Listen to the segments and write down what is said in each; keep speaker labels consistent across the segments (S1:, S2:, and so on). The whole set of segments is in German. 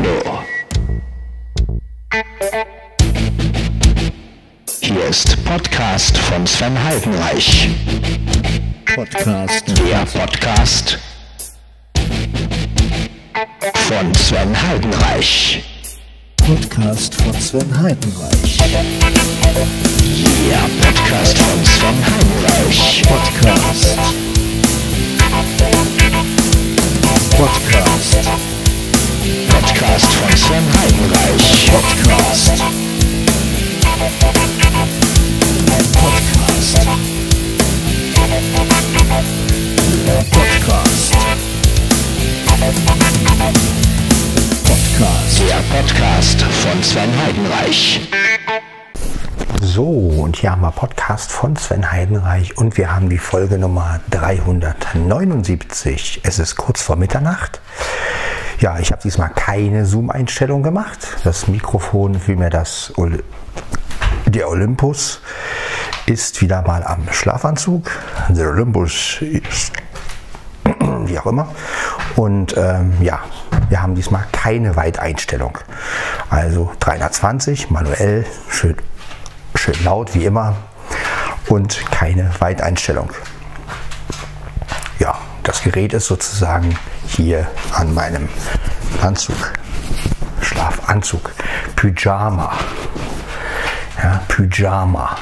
S1: Tornado. Hier ist Podcast von Sven Heidenreich.
S2: Podcast.
S1: Der Podcast von Sven Heidenreich.
S2: Podcast von Sven Heidenreich.
S1: Der Podcast von Sven Heidenreich.
S2: Podcast. Podcast.
S1: Podcast von Sven Heidenreich.
S2: Podcast. Podcast. Podcast. Podcast.
S1: Der Podcast von Sven Heidenreich.
S3: So, und hier haben wir Podcast von Sven Heidenreich und wir haben die Folge Nummer 379. Es ist kurz vor Mitternacht. Ja, ich habe diesmal keine Zoom-Einstellung gemacht. Das Mikrofon, vielmehr das Ol der Olympus, ist wieder mal am Schlafanzug. Der Olympus ist wie auch immer. Und ähm, ja, wir haben diesmal keine Weiteinstellung. Also 320 manuell, schön, schön laut wie immer und keine Weiteinstellung. Ja, das Gerät ist sozusagen hier an meinem Anzug, Schlafanzug, Pyjama. Ja, Pyjama.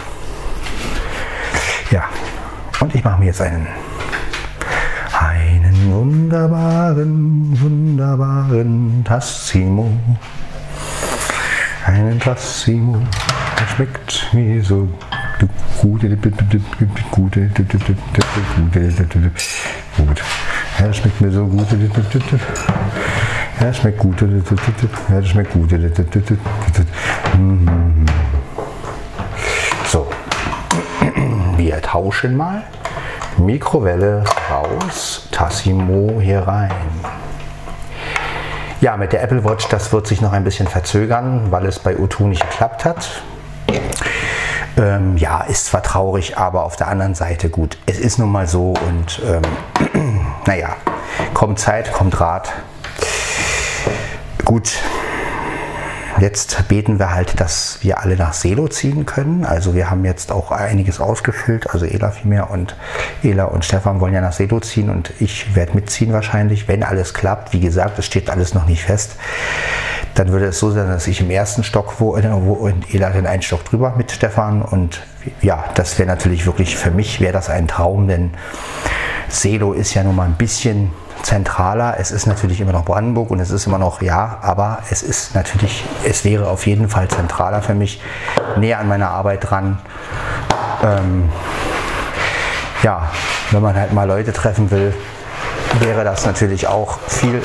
S3: Ja, und ich mache mir jetzt einen einen wunderbaren, wunderbaren Tassimo. Einen Tassimo, der schmeckt mir so gut. Gut. Gut. Er schmeckt mir so gut. Er schmeckt gut. Er schmeckt gut. So. Wir tauschen mal. Mikrowelle raus, Tassimo hier rein. Ja, mit der Apple Watch, das wird sich noch ein bisschen verzögern, weil es bei U2 nicht geklappt hat. Ähm, ja, ist zwar traurig, aber auf der anderen Seite gut. Es ist nun mal so und ähm, naja, kommt Zeit, kommt Rat. Gut, Jetzt beten wir halt, dass wir alle nach Selo ziehen können. Also wir haben jetzt auch einiges ausgefüllt. Also Ela vielmehr und Ela und Stefan wollen ja nach Selo ziehen und ich werde mitziehen wahrscheinlich, wenn alles klappt. Wie gesagt, es steht alles noch nicht fest. Dann würde es so sein, dass ich im ersten Stock wo, wo und Ela den einen Stock drüber mit Stefan und ja, das wäre natürlich wirklich für mich wäre das ein Traum, denn Selo ist ja nun mal ein bisschen zentraler. Es ist natürlich immer noch Brandenburg und es ist immer noch, ja, aber es ist natürlich, es wäre auf jeden Fall zentraler für mich, näher an meiner Arbeit dran. Ähm, ja, wenn man halt mal Leute treffen will, wäre das natürlich auch viel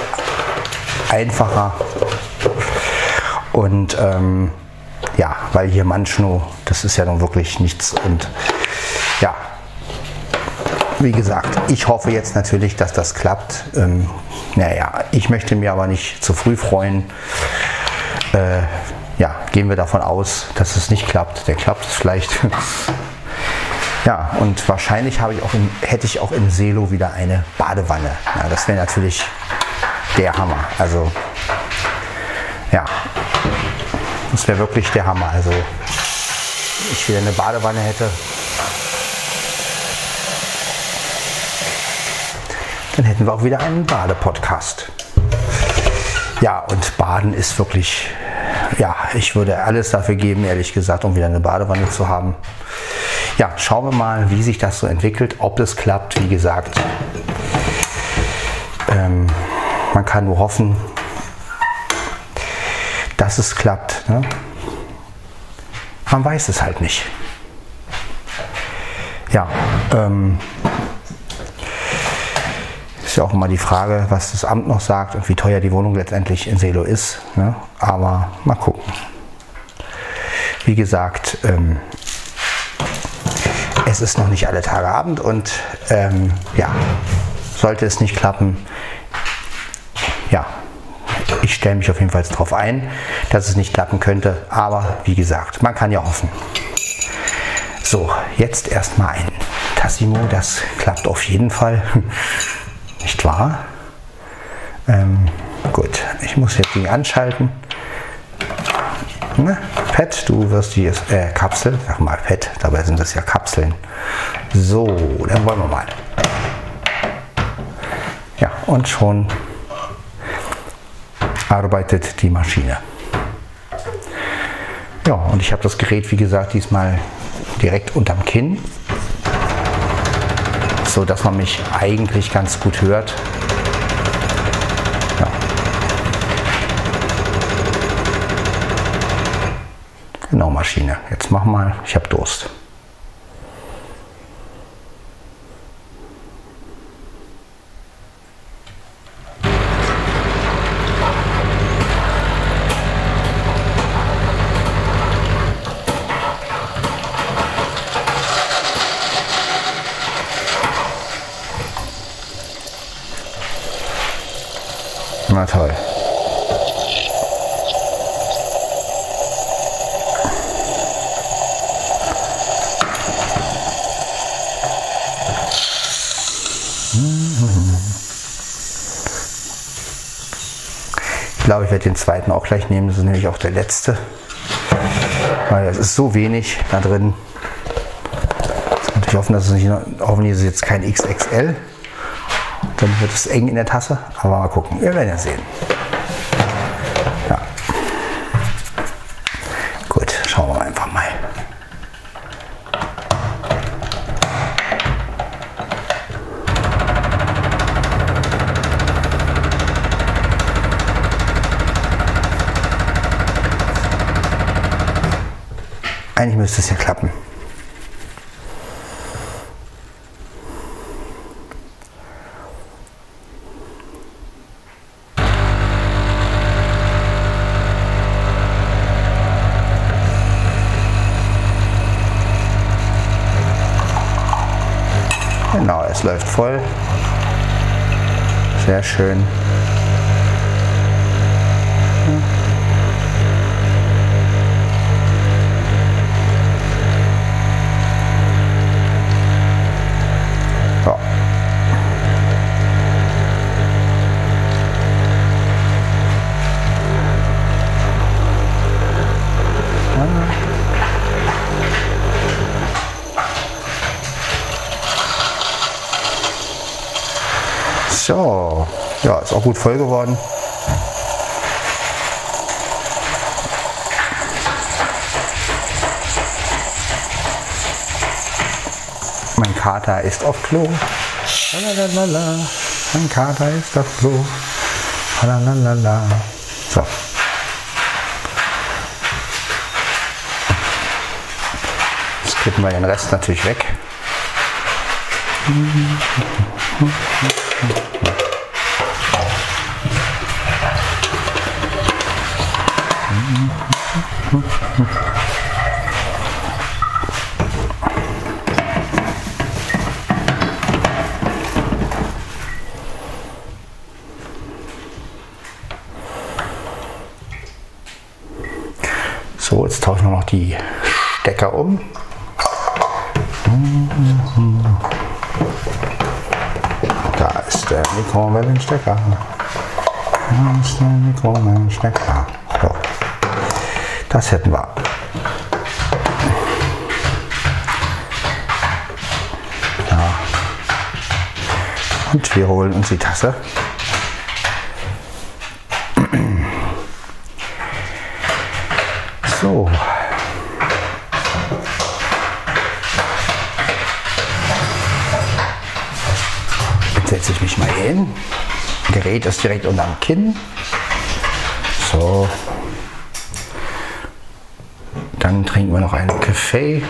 S3: einfacher. Und ähm, ja, weil hier Manschno, das ist ja nun wirklich nichts und wie gesagt, ich hoffe jetzt natürlich, dass das klappt. Ähm, naja, ich möchte mir aber nicht zu früh freuen. Äh, ja, gehen wir davon aus, dass es nicht klappt. Der klappt vielleicht. ja, und wahrscheinlich habe ich auch in, hätte ich auch in Selo wieder eine Badewanne. Ja, das wäre natürlich der Hammer. Also, ja, das wäre wirklich der Hammer. Also, ich wieder eine Badewanne hätte, dann hätten wir auch wieder einen Badepodcast. Ja, und Baden ist wirklich, ja, ich würde alles dafür geben, ehrlich gesagt, um wieder eine Badewanne zu haben. Ja, schauen wir mal, wie sich das so entwickelt, ob das klappt. Wie gesagt, ähm, man kann nur hoffen, dass es klappt. Ne? Man weiß es halt nicht. Ja, ähm, ist ja auch immer die Frage, was das Amt noch sagt und wie teuer die Wohnung letztendlich in Selo ist. Ne? Aber mal gucken. Wie gesagt, ähm, es ist noch nicht alle Tage Abend und ähm, ja, sollte es nicht klappen, ja, ich stelle mich auf jeden Fall darauf ein, dass es nicht klappen könnte. Aber wie gesagt, man kann ja hoffen. So, jetzt erstmal ein Tassimo, das klappt auf jeden Fall. Nicht wahr? Ähm, Gut, ich muss jetzt die anschalten. Ne? Pet, du wirst die äh, Kapsel, sag mal Pet, dabei sind das ja Kapseln. So, dann wollen wir mal. Ja, und schon arbeitet die Maschine. Ja, und ich habe das Gerät, wie gesagt, diesmal direkt unterm Kinn, so dass man mich eigentlich ganz gut hört. Ja. Genau, Maschine. Jetzt mach mal, ich habe Durst. Na toll. Ich glaube, ich werde den zweiten auch gleich nehmen. Das ist nämlich auch der letzte. Weil es ist so wenig da drin. Ich hoffe, dass es nicht, hoffentlich ist es jetzt kein XXL. Dann wird es eng in der Tasse. Aber mal gucken. Wir werden ja sehen. Ja. Gut, schauen wir einfach mal. Eigentlich müsste es ja klappen. Genau, es läuft voll. Sehr schön. Gut voll geworden. Mein Kater ist auf Klo. Lalalala. Mein Kater ist auf Klo. Lalalala. So. Jetzt kippen wir den Rest natürlich weg. So, jetzt tauschen wir noch die Stecker um. Da ist der Mikrowellenstecker. Da ist der Mikrowellenstecker. Das hätten wir. Ja. Und wir holen uns die Tasse. So. Jetzt setze ich mich mal hin. Gerät ist direkt unterm Kinn. So. Dann trinken wir noch einen Kaffee.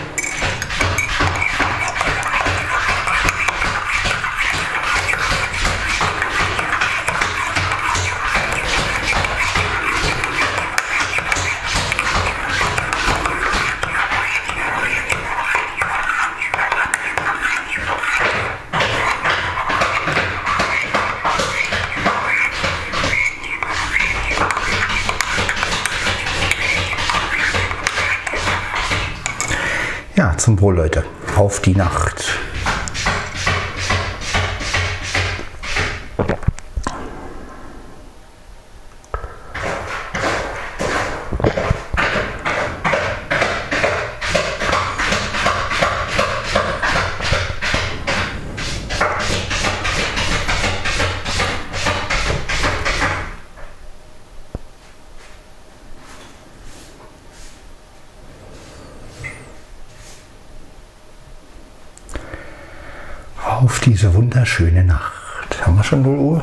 S3: Die Nacht. auf wunderschöne Nacht. Haben wir schon 0 Uhr?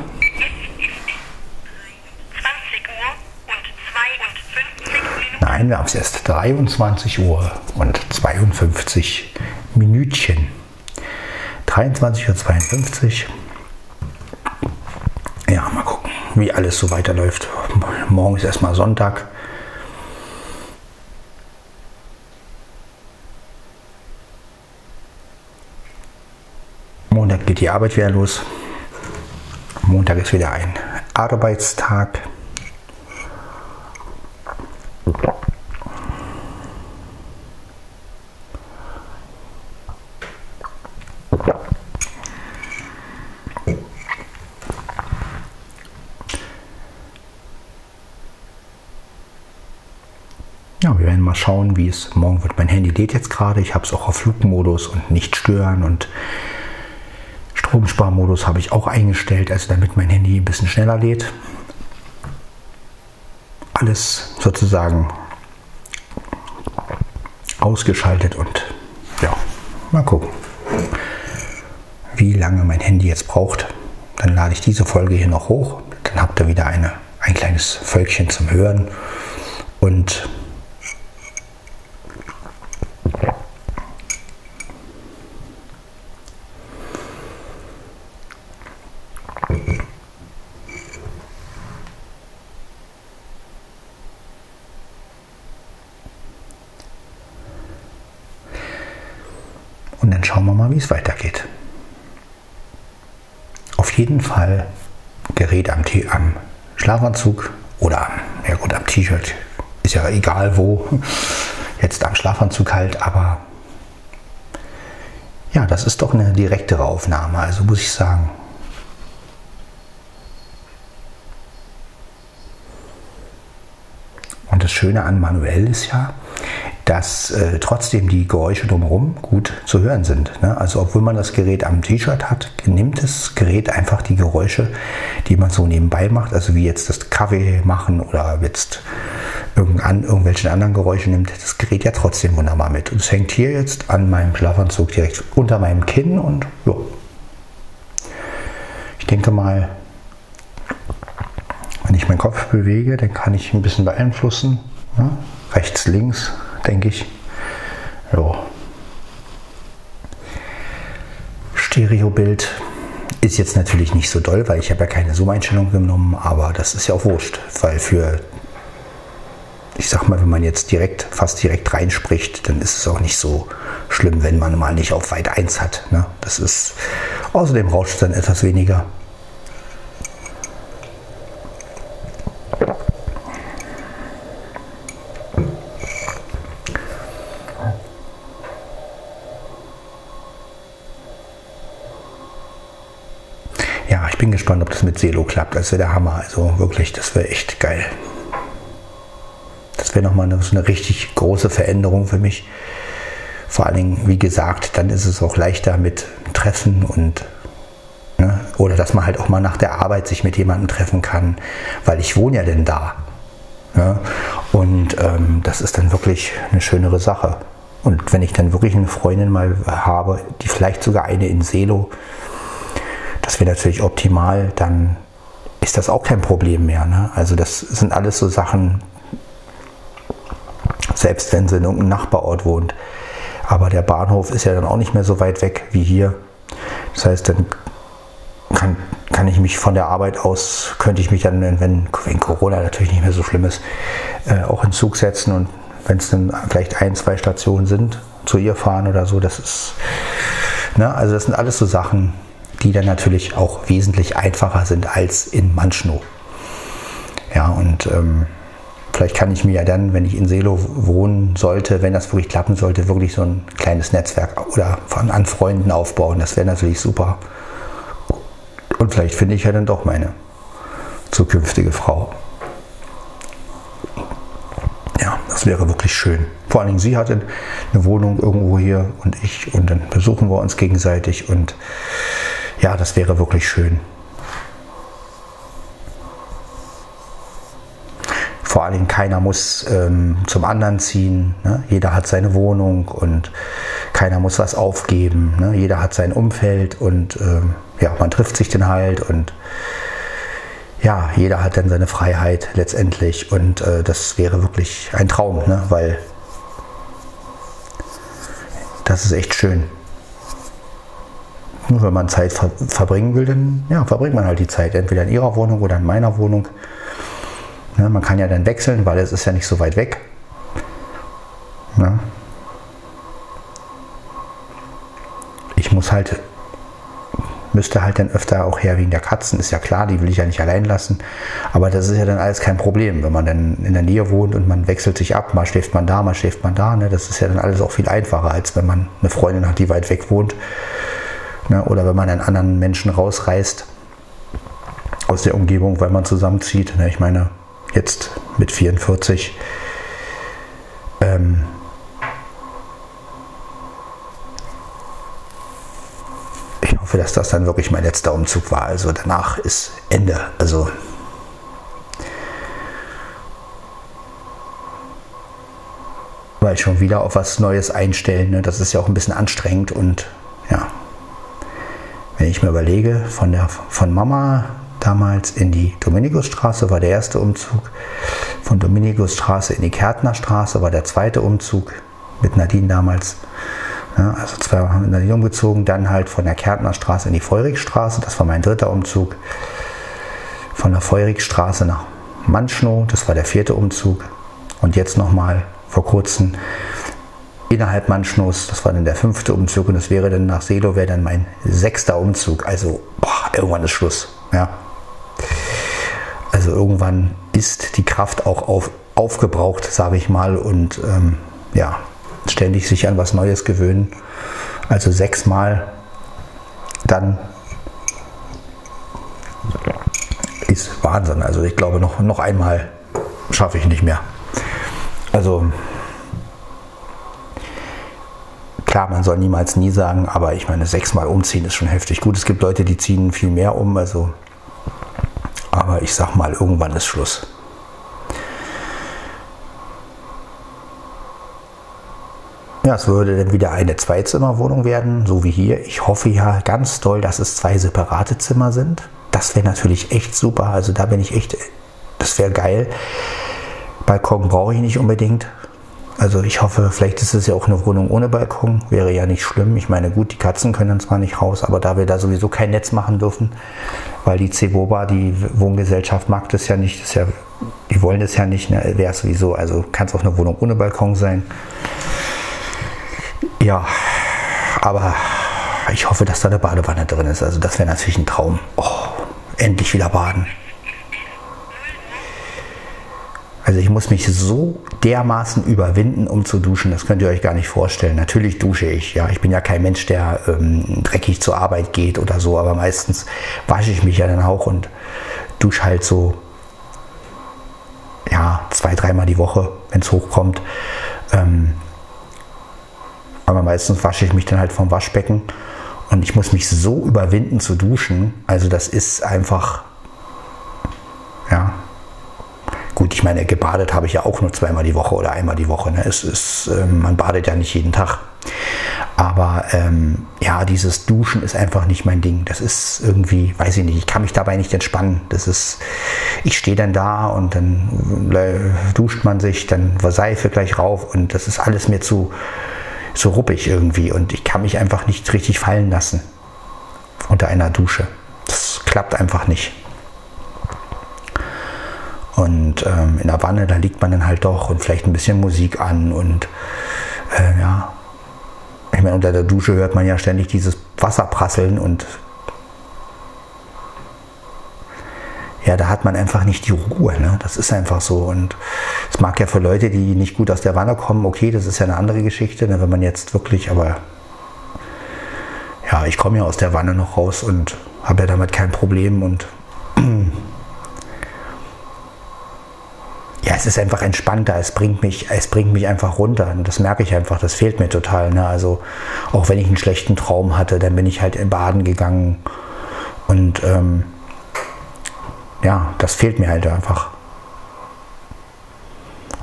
S4: 20 Uhr und 52 Minuten.
S3: Nein, wir haben es erst 23 Uhr und 52 Minütchen. 23.52 Uhr. Ja, mal gucken, wie alles so weiterläuft. Morgen ist erstmal Sonntag. Montag geht die Arbeit wieder los. Montag ist wieder ein Arbeitstag. Ja, wir werden mal schauen, wie es morgen wird. Mein Handy lädt jetzt gerade. Ich habe es auch auf Flugmodus und nicht stören und Stromsparmodus habe ich auch eingestellt, also damit mein Handy ein bisschen schneller lädt. Alles sozusagen ausgeschaltet und ja, mal gucken, wie lange mein Handy jetzt braucht. Dann lade ich diese Folge hier noch hoch. Dann habt ihr wieder eine, ein kleines Völkchen zum Hören und Und dann schauen wir mal, wie es weitergeht. Auf jeden Fall Gerät am, T am Schlafanzug oder ja gut, am T-Shirt. Ist ja egal wo. Jetzt am Schlafanzug halt, aber ja, das ist doch eine direktere Aufnahme, also muss ich sagen. Und das Schöne an manuell ist ja, dass äh, trotzdem die Geräusche drumherum gut zu hören sind. Ne? Also obwohl man das Gerät am T-Shirt hat, nimmt das Gerät einfach die Geräusche, die man so nebenbei macht, also wie jetzt das Kaffee machen oder jetzt irgendein, irgendwelche anderen Geräusche nimmt das Gerät ja trotzdem wunderbar mit. Und es hängt hier jetzt an meinem Schlafanzug direkt unter meinem Kinn und ja. Ich denke mal, wenn ich meinen Kopf bewege, dann kann ich ein bisschen beeinflussen. Ne? Rechts, links, denke ich. Ja. Stereobild ist jetzt natürlich nicht so doll, weil ich habe ja keine Zoom-Einstellung genommen, aber das ist ja auch wurscht, weil für, ich sag mal, wenn man jetzt direkt, fast direkt reinspricht, dann ist es auch nicht so schlimm, wenn man mal nicht auf weit 1 hat. Ne? Das ist, außerdem rauscht es dann etwas weniger. Ja, ich bin gespannt, ob das mit Selo klappt. Das wäre der Hammer. Also wirklich, das wäre echt geil. Das wäre nochmal eine, so eine richtig große Veränderung für mich. Vor allen Dingen, wie gesagt, dann ist es auch leichter mit Treffen und ne, oder dass man halt auch mal nach der Arbeit sich mit jemandem treffen kann, weil ich wohne ja denn da. Ja? Und ähm, das ist dann wirklich eine schönere Sache. Und wenn ich dann wirklich eine Freundin mal habe, die vielleicht sogar eine in Selo, das wäre natürlich optimal, dann ist das auch kein Problem mehr. Ne? Also das sind alles so Sachen, selbst wenn sie in irgendeinem Nachbarort wohnt. Aber der Bahnhof ist ja dann auch nicht mehr so weit weg wie hier. Das heißt, dann kann, kann ich mich von der Arbeit aus, könnte ich mich dann, wenn, wenn Corona natürlich nicht mehr so schlimm ist, äh, auch in Zug setzen und wenn es dann vielleicht ein, zwei Stationen sind, zu ihr fahren oder so. Das ist, ne? also das sind alles so Sachen, die dann natürlich auch wesentlich einfacher sind als in Manschnow. Ja, und ähm, vielleicht kann ich mir ja dann, wenn ich in Selo wohnen sollte, wenn das wirklich klappen sollte, wirklich so ein kleines Netzwerk oder von an Freunden aufbauen. Das wäre natürlich super. Und vielleicht finde ich ja dann doch meine zukünftige Frau. Ja, das wäre wirklich schön. Vor allen Dingen, sie hatte eine Wohnung irgendwo hier und ich und dann besuchen wir uns gegenseitig und ja, das wäre wirklich schön. Vor allen Dingen keiner muss ähm, zum anderen ziehen. Ne? Jeder hat seine Wohnung und keiner muss was aufgeben. Ne? Jeder hat sein Umfeld und ähm, ja, man trifft sich dann halt und ja, jeder hat dann seine Freiheit letztendlich und äh, das wäre wirklich ein Traum, ne? weil das ist echt schön. Nur wenn man Zeit ver verbringen will, dann ja, verbringt man halt die Zeit, entweder in ihrer Wohnung oder in meiner Wohnung. Ne? Man kann ja dann wechseln, weil es ist ja nicht so weit weg. Ne? Ich muss halt müsste halt dann öfter auch her wegen der Katzen, ist ja klar, die will ich ja nicht allein lassen. Aber das ist ja dann alles kein Problem, wenn man dann in der Nähe wohnt und man wechselt sich ab, mal schläft man da, mal schläft man da. Ne? Das ist ja dann alles auch viel einfacher, als wenn man eine Freundin hat, die weit weg wohnt. Ne? Oder wenn man einen anderen Menschen rausreißt aus der Umgebung, weil man zusammenzieht. Ne? Ich meine, jetzt mit 44. Ähm, ich hoffe, dass das dann wirklich mein letzter Umzug war. Also danach ist Ende. Also weil schon wieder auf was Neues einstellen. Ne? Das ist ja auch ein bisschen anstrengend und ja, wenn ich mir überlege, von der von Mama damals in die Dominikusstraße war der erste Umzug, von Dominikusstraße in die Kärtnerstraße war der zweite Umzug mit Nadine damals. Ja, also zwei haben in Nadine umgezogen, dann halt von der Kärtnerstraße in die Feurigstraße, das war mein dritter Umzug. Von der Feurigstraße nach Manschnow, das war der vierte Umzug. Und jetzt nochmal vor kurzem innerhalb Manschnows, das war dann der fünfte Umzug und das wäre dann nach Selo, wäre dann mein sechster Umzug. Also boah, irgendwann ist Schluss. Ja. Also irgendwann ist die Kraft auch auf, aufgebraucht, sage ich mal, und ähm, ja, ständig sich an was Neues gewöhnen. Also sechsmal dann ist Wahnsinn. Also ich glaube, noch, noch einmal schaffe ich nicht mehr. Also klar, man soll niemals nie sagen, aber ich meine, sechsmal umziehen ist schon heftig. Gut, es gibt Leute, die ziehen viel mehr um, also aber ich sag mal, irgendwann ist Schluss. Ja, es würde dann wieder eine Zweizimmerwohnung werden, so wie hier. Ich hoffe ja ganz doll, dass es zwei separate Zimmer sind. Das wäre natürlich echt super. Also da bin ich echt, das wäre geil. Balkon brauche ich nicht unbedingt. Also ich hoffe, vielleicht ist es ja auch eine Wohnung ohne Balkon. Wäre ja nicht schlimm. Ich meine, gut, die Katzen können zwar nicht raus, aber da wir da sowieso kein Netz machen dürfen, weil die Ceboba, die Wohngesellschaft mag das ja nicht, das ja, die wollen das ja nicht, ne, wäre es sowieso. Also kann es auch eine Wohnung ohne Balkon sein. Ja, aber ich hoffe, dass da eine Badewanne drin ist. Also das wäre natürlich ein Traum. Oh, endlich wieder baden. Also ich muss mich so dermaßen überwinden, um zu duschen. Das könnt ihr euch gar nicht vorstellen. Natürlich dusche ich. Ja, ich bin ja kein Mensch, der ähm, dreckig zur Arbeit geht oder so. Aber meistens wasche ich mich ja dann auch und dusche halt so ja zwei, dreimal die Woche, wenn es hochkommt. Ähm, aber meistens wasche ich mich dann halt vom Waschbecken und ich muss mich so überwinden zu duschen. Also das ist einfach, ja. Gut, ich meine, gebadet habe ich ja auch nur zweimal die Woche oder einmal die Woche. Ne? Es ist, äh, man badet ja nicht jeden Tag. Aber ähm, ja, dieses Duschen ist einfach nicht mein Ding. Das ist irgendwie, weiß ich nicht, ich kann mich dabei nicht entspannen. Das ist, ich stehe dann da und dann äh, duscht man sich, dann Seife gleich rauf und das ist alles mir zu, so ruppig irgendwie und ich kann mich einfach nicht richtig fallen lassen unter einer Dusche. Das klappt einfach nicht. Und ähm, in der Wanne, da liegt man dann halt doch und vielleicht ein bisschen Musik an und äh, ja. Ich meine, unter der Dusche hört man ja ständig dieses Wasser prasseln und ja, da hat man einfach nicht die Ruhe. Ne? Das ist einfach so. Und es mag ja für Leute, die nicht gut aus der Wanne kommen, okay, das ist ja eine andere Geschichte. Ne? Wenn man jetzt wirklich, aber ja, ich komme ja aus der Wanne noch raus und habe ja damit kein Problem. Und ja, es ist einfach entspannter. Es bringt mich, es bringt mich einfach runter. Das merke ich einfach. Das fehlt mir total. Ne? Also auch wenn ich einen schlechten Traum hatte, dann bin ich halt in Baden gegangen und ähm, ja, das fehlt mir halt einfach.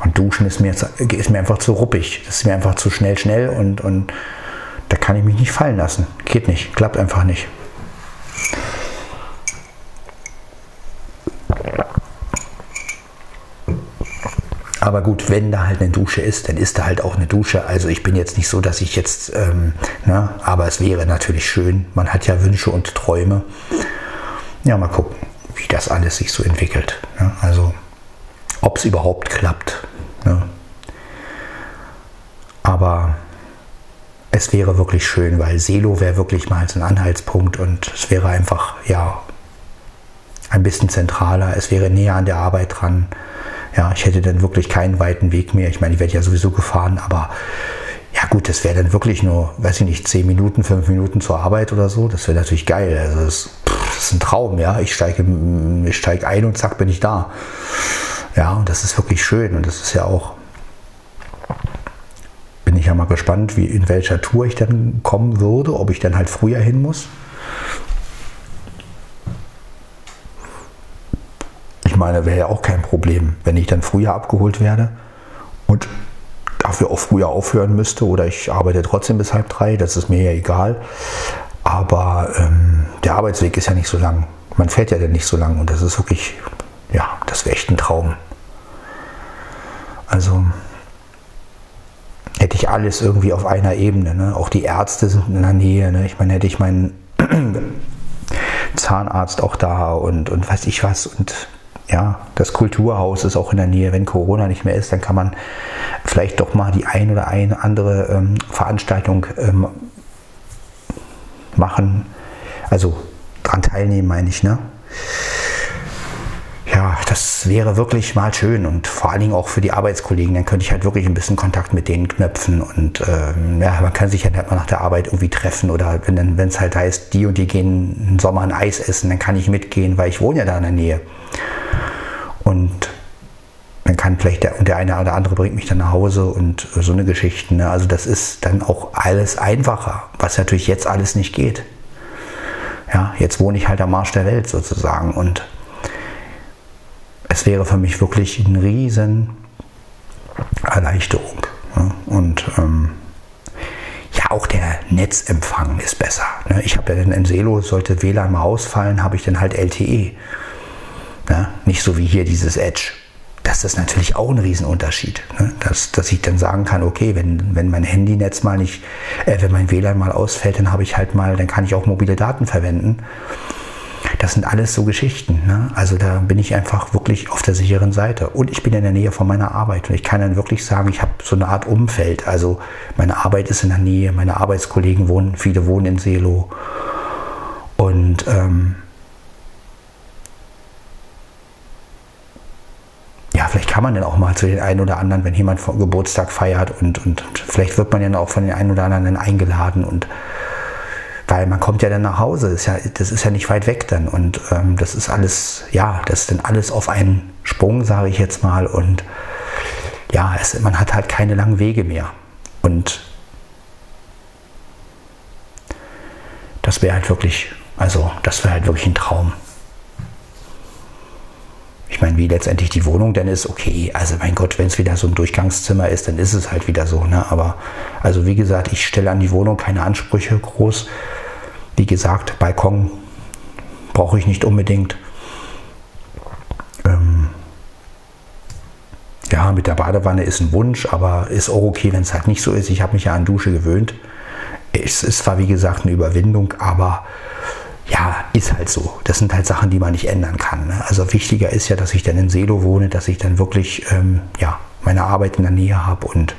S3: Und Duschen ist mir, ist mir einfach zu ruppig. Das ist mir einfach zu schnell, schnell und, und da kann ich mich nicht fallen lassen. Geht nicht, klappt einfach nicht. Aber gut, wenn da halt eine Dusche ist, dann ist da halt auch eine Dusche. Also ich bin jetzt nicht so, dass ich jetzt, ähm, ne, aber es wäre natürlich schön. Man hat ja Wünsche und Träume. Ja, mal gucken, wie das alles sich so entwickelt. Ne? Also ob es überhaupt klappt. Ne? Aber es wäre wirklich schön, weil Selo wäre wirklich mal so ein Anhaltspunkt und es wäre einfach, ja, ein bisschen zentraler. Es wäre näher an der Arbeit dran. Ja, ich hätte dann wirklich keinen weiten Weg mehr. Ich meine, ich werde ja sowieso gefahren, aber ja gut, das wäre dann wirklich nur, weiß ich nicht, 10 Minuten, 5 Minuten zur Arbeit oder so. Das wäre natürlich geil. Also das, das, ist ein Traum, ja. Ich steige, ich steige ein und zack bin ich da. Ja, und das ist wirklich schön. Und das ist ja auch, bin ich ja mal gespannt, wie in welcher Tour ich dann kommen würde, ob ich dann halt früher hin muss. Meine, wäre ja auch kein Problem, wenn ich dann früher abgeholt werde und dafür auch früher aufhören müsste oder ich arbeite trotzdem bis halb drei, das ist mir ja egal. Aber ähm, der Arbeitsweg ist ja nicht so lang. Man fährt ja dann nicht so lang und das ist wirklich, ja, das wäre echt ein Traum. Also hätte ich alles irgendwie auf einer Ebene. Ne? Auch die Ärzte sind in der Nähe. Ne? Ich meine, hätte ich meinen Zahnarzt auch da und, und weiß ich was. Und ja, das Kulturhaus ist auch in der Nähe. Wenn Corona nicht mehr ist, dann kann man vielleicht doch mal die ein oder eine andere ähm, Veranstaltung ähm, machen. Also daran teilnehmen, meine ich. Ne? Das wäre wirklich mal schön und vor allen Dingen auch für die Arbeitskollegen. Dann könnte ich halt wirklich ein bisschen Kontakt mit denen knöpfen und ähm, ja, man kann sich halt mal nach der Arbeit irgendwie treffen oder wenn es halt heißt, die und die gehen im Sommer ein Eis essen, dann kann ich mitgehen, weil ich wohne ja da in der Nähe. Und dann kann vielleicht der, der eine oder andere bringt mich dann nach Hause und so eine Geschichte. Ne? Also das ist dann auch alles einfacher, was natürlich jetzt alles nicht geht. Ja, jetzt wohne ich halt am Marsch der Welt sozusagen und es wäre für mich wirklich eine riesen Erleichterung. Ne? Und ähm, ja, auch der Netzempfang ist besser. Ne? Ich habe ja in Selo, sollte WLAN mal ausfallen, habe ich dann halt LTE. Ne? Nicht so wie hier dieses Edge. Das ist natürlich auch ein Riesenunterschied. Ne? Dass, dass ich dann sagen kann, okay, wenn, wenn mein Handynetz mal nicht, äh, wenn mein WLAN mal ausfällt, dann habe ich halt mal, dann kann ich auch mobile Daten verwenden. Das sind alles so Geschichten. Ne? Also da bin ich einfach wirklich auf der sicheren Seite. Und ich bin in der Nähe von meiner Arbeit. Und ich kann dann wirklich sagen, ich habe so eine Art Umfeld. Also meine Arbeit ist in der Nähe, meine Arbeitskollegen wohnen, viele wohnen in Selo. Und ähm, ja, vielleicht kann man dann auch mal zu den einen oder anderen, wenn jemand Geburtstag feiert und, und vielleicht wird man ja auch von den einen oder anderen eingeladen und weil man kommt ja dann nach Hause, das ist ja, das ist ja nicht weit weg dann und ähm, das ist alles, ja, das ist dann alles auf einen Sprung, sage ich jetzt mal und ja, es, man hat halt keine langen Wege mehr und das wäre halt wirklich, also das wäre halt wirklich ein Traum. Ich meine, wie letztendlich die Wohnung dann ist, okay, also mein Gott, wenn es wieder so ein Durchgangszimmer ist, dann ist es halt wieder so. Ne? Aber also wie gesagt, ich stelle an die Wohnung keine Ansprüche groß. Wie gesagt, Balkon brauche ich nicht unbedingt. Ähm ja, mit der Badewanne ist ein Wunsch, aber ist auch okay, wenn es halt nicht so ist. Ich habe mich ja an Dusche gewöhnt. Es ist zwar, wie gesagt, eine Überwindung, aber ja, ist halt so. Das sind halt Sachen, die man nicht ändern kann. Ne? Also wichtiger ist ja, dass ich dann in Selo wohne, dass ich dann wirklich ähm, ja, meine Arbeit in der Nähe habe und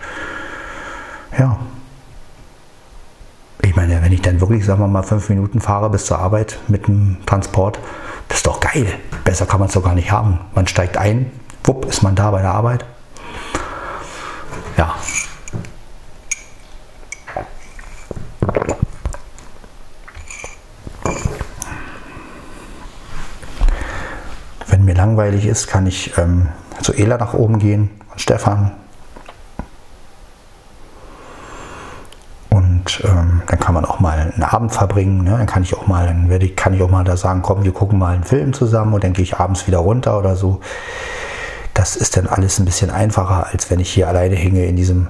S3: ja. Ich meine, wenn ich dann wirklich, sagen wir mal, fünf Minuten fahre bis zur Arbeit mit dem Transport, das ist doch geil. Besser kann man es doch gar nicht haben. Man steigt ein, wupp, ist man da bei der Arbeit. Ja, wenn mir langweilig ist, kann ich ähm, zu Ela nach oben gehen und Stefan. Ähm, dann kann man auch mal einen Abend verbringen. Ne? Dann kann ich auch mal, dann werde ich, kann ich auch mal da sagen, komm, wir gucken mal einen Film zusammen und dann gehe ich abends wieder runter oder so. Das ist dann alles ein bisschen einfacher, als wenn ich hier alleine hänge in diesem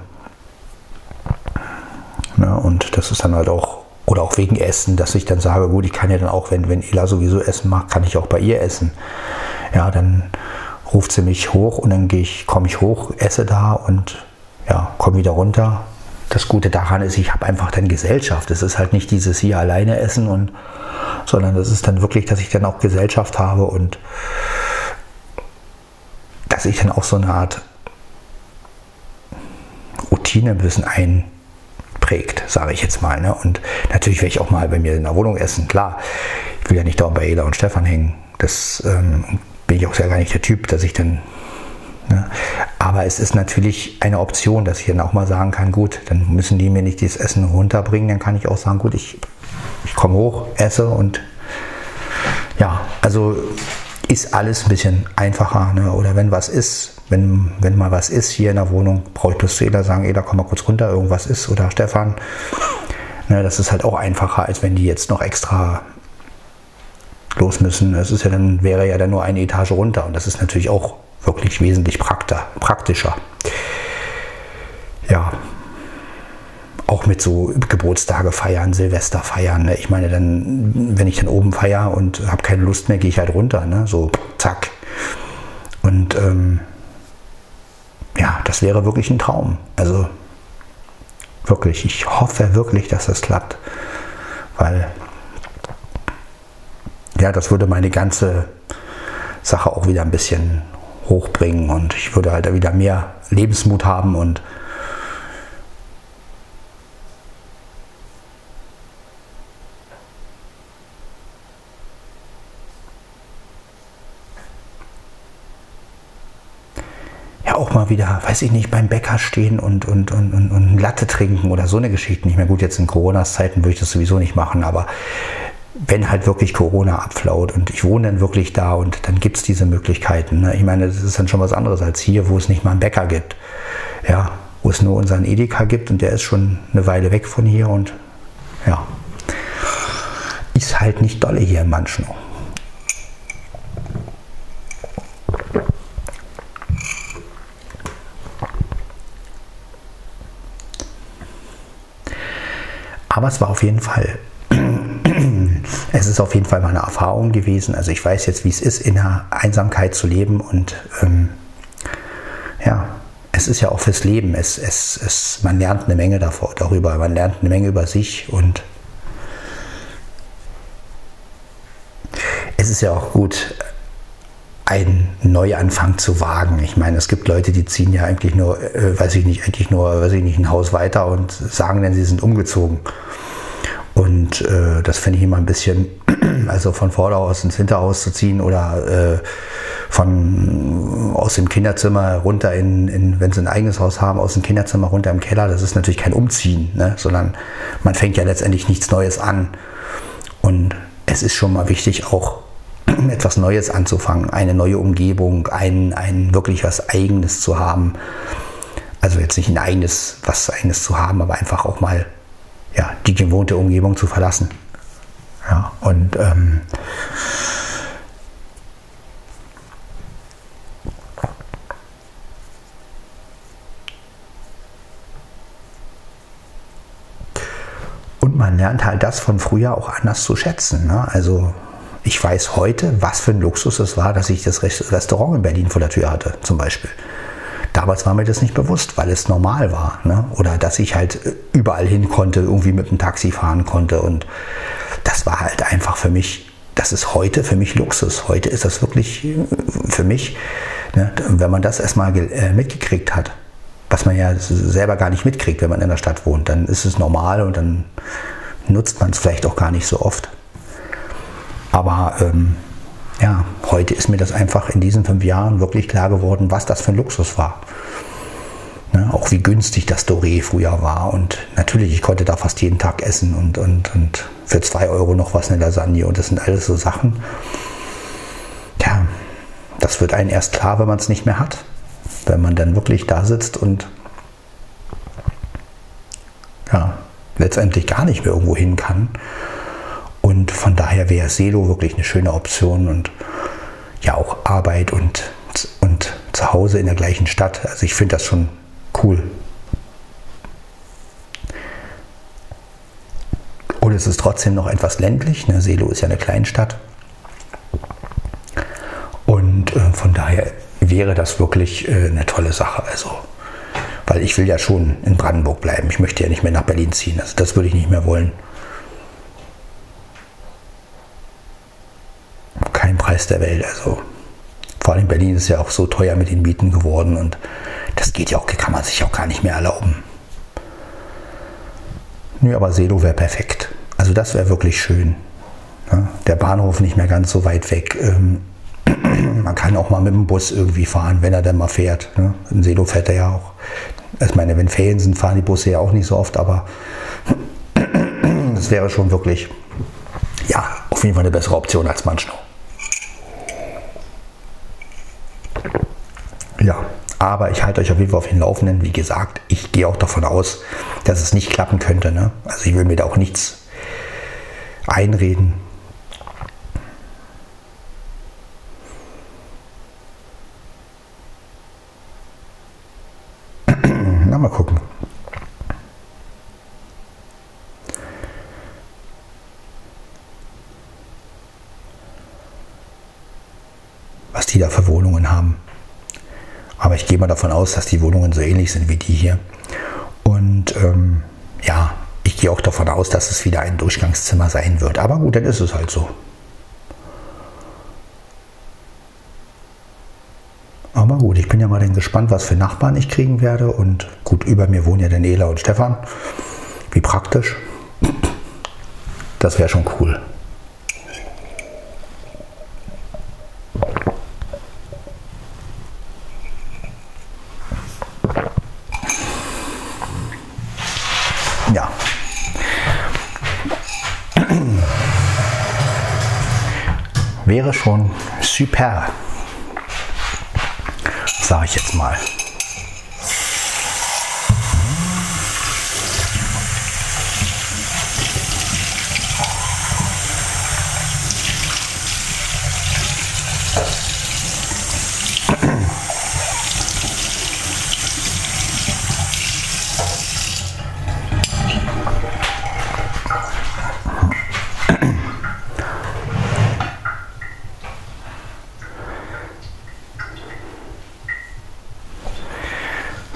S3: Ne? Und das ist dann halt auch, oder auch wegen Essen, dass ich dann sage, gut, ich kann ja dann auch, wenn, wenn Ela sowieso Essen macht, kann ich auch bei ihr essen. Ja, dann ruft sie mich hoch und dann gehe ich, komme ich hoch, esse da und ja, komme wieder runter. Das Gute daran ist, ich habe einfach dann Gesellschaft. Es ist halt nicht dieses hier alleine essen und sondern das ist dann wirklich, dass ich dann auch Gesellschaft habe und dass ich dann auch so eine Art Routine ein bisschen einprägt, sage ich jetzt mal. Ne? Und natürlich werde ich auch mal bei mir in der Wohnung essen, klar. Ich will ja nicht dauernd bei Ela und Stefan hängen. Das ähm, bin ich auch sehr gar nicht der Typ, dass ich dann. Ne? Aber es ist natürlich eine Option, dass ich dann auch mal sagen kann, gut, dann müssen die mir nicht das Essen runterbringen, dann kann ich auch sagen, gut, ich, ich komme hoch, esse und ja, also ist alles ein bisschen einfacher. Ne? Oder wenn was ist, wenn, wenn mal was ist hier in der Wohnung, brauche ich bloß zu Eda sagen, Eda, komm mal kurz runter, irgendwas ist. Oder Stefan. Ne, das ist halt auch einfacher, als wenn die jetzt noch extra los müssen. Das ist ja dann, wäre ja dann nur eine Etage runter. Und das ist natürlich auch wirklich wesentlich praktischer. Ja, auch mit so Geburtstage feiern, Silvester feiern. Ne? Ich meine, dann, wenn ich dann oben feiere und habe keine Lust mehr, gehe ich halt runter. Ne? So, zack. Und ähm, ja, das wäre wirklich ein Traum. Also wirklich, ich hoffe wirklich, dass das klappt. Weil, ja, das würde meine ganze Sache auch wieder ein bisschen hochbringen und ich würde halt wieder mehr Lebensmut haben und auch mal wieder, weiß ich nicht, beim Bäcker stehen und, und, und, und, und Latte trinken oder so eine Geschichte nicht mehr. Gut, jetzt in Corona-Zeiten würde ich das sowieso nicht machen, aber wenn halt wirklich Corona abflaut und ich wohne dann wirklich da und dann gibt es diese Möglichkeiten. Ne? Ich meine, das ist dann schon was anderes als hier, wo es nicht mal einen Bäcker gibt. Ja, wo es nur unseren Edeka gibt und der ist schon eine Weile weg von hier und ja, ist halt nicht dolle hier in Manschnow. Aber es war auf jeden Fall, es ist auf jeden Fall mal eine Erfahrung gewesen. Also ich weiß jetzt, wie es ist, in der Einsamkeit zu leben und ähm, ja, es ist ja auch fürs Leben. Es, es, es, man lernt eine Menge davor, darüber, man lernt eine Menge über sich und es ist ja auch gut, einen Neuanfang zu wagen. Ich meine, es gibt Leute, die ziehen ja eigentlich nur, äh, weiß ich nicht, eigentlich nur, weiß ich nicht, ein Haus weiter und sagen dann, sie sind umgezogen. Und äh, das finde ich immer ein bisschen, also von Vorderhaus ins Hinterhaus zu ziehen oder äh, von aus dem Kinderzimmer runter in, in wenn sie ein eigenes Haus haben, aus dem Kinderzimmer runter im Keller, das ist natürlich kein Umziehen, ne? sondern man fängt ja letztendlich nichts Neues an. Und es ist schon mal wichtig, auch etwas Neues anzufangen, eine neue Umgebung, ein, ein wirklich was Eigenes zu haben. Also jetzt nicht ein eigenes, was eigenes zu haben, aber einfach auch mal ja, die gewohnte Umgebung zu verlassen. Ja, und ähm, und man lernt halt das von früher auch anders zu schätzen. Ne? Also ich weiß heute, was für ein Luxus es war, dass ich das Restaurant in Berlin vor der Tür hatte, zum Beispiel. Damals war mir das nicht bewusst, weil es normal war. Ne? Oder dass ich halt überall hin konnte, irgendwie mit dem Taxi fahren konnte. Und das war halt einfach für mich, das ist heute für mich Luxus. Heute ist das wirklich äh, für mich, ne? wenn man das erstmal äh, mitgekriegt hat, was man ja selber gar nicht mitkriegt, wenn man in der Stadt wohnt, dann ist es normal und dann nutzt man es vielleicht auch gar nicht so oft. Aber ähm, ja, heute ist mir das einfach in diesen fünf Jahren wirklich klar geworden, was das für ein Luxus war. Ne, auch wie günstig das Doré früher war. Und natürlich, ich konnte da fast jeden Tag essen und, und, und für zwei Euro noch was eine Lasagne. Und das sind alles so Sachen. Ja, das wird einem erst klar, wenn man es nicht mehr hat. Wenn man dann wirklich da sitzt und ja, letztendlich gar nicht mehr irgendwo hin kann und von daher wäre Selo wirklich eine schöne Option und ja auch Arbeit und, und zu Hause in der gleichen Stadt. Also ich finde das schon cool. Und es ist trotzdem noch etwas ländlich. Ne? Selo ist ja eine Kleinstadt. Und äh, von daher wäre das wirklich äh, eine tolle Sache. Also, weil ich will ja schon in Brandenburg bleiben. Ich möchte ja nicht mehr nach Berlin ziehen. Also das würde ich nicht mehr wollen. Kein Preis der Welt. Also vor allem Berlin ist ja auch so teuer mit den Mieten geworden und das geht ja auch, kann man sich auch gar nicht mehr erlauben. Nö, aber Selo wäre perfekt. Also das wäre wirklich schön. Ja, der Bahnhof nicht mehr ganz so weit weg. Ähm, man kann auch mal mit dem Bus irgendwie fahren, wenn er dann mal fährt. Ne? In Selo fährt er ja auch. Ich meine, wenn Ferien sind, fahren die Busse ja auch nicht so oft, aber das wäre schon wirklich, ja, auf jeden Fall eine bessere Option als Manschnow. Ja, aber ich halte euch auf jeden Fall auf den Laufenden. Wie gesagt, ich gehe auch davon aus, dass es nicht klappen könnte. Ne? Also ich will mir da auch nichts einreden. Na, mal gucken. Da für Wohnungen haben. Aber ich gehe mal davon aus, dass die Wohnungen so ähnlich sind wie die hier. Und ähm, ja, ich gehe auch davon aus, dass es wieder ein Durchgangszimmer sein wird. Aber gut, dann ist es halt so. Aber gut, ich bin ja mal dann gespannt, was für Nachbarn ich kriegen werde. Und gut, über mir wohnen ja Daniela und Stefan. Wie praktisch. Das wäre schon cool. Schon super. Sage ich jetzt mal.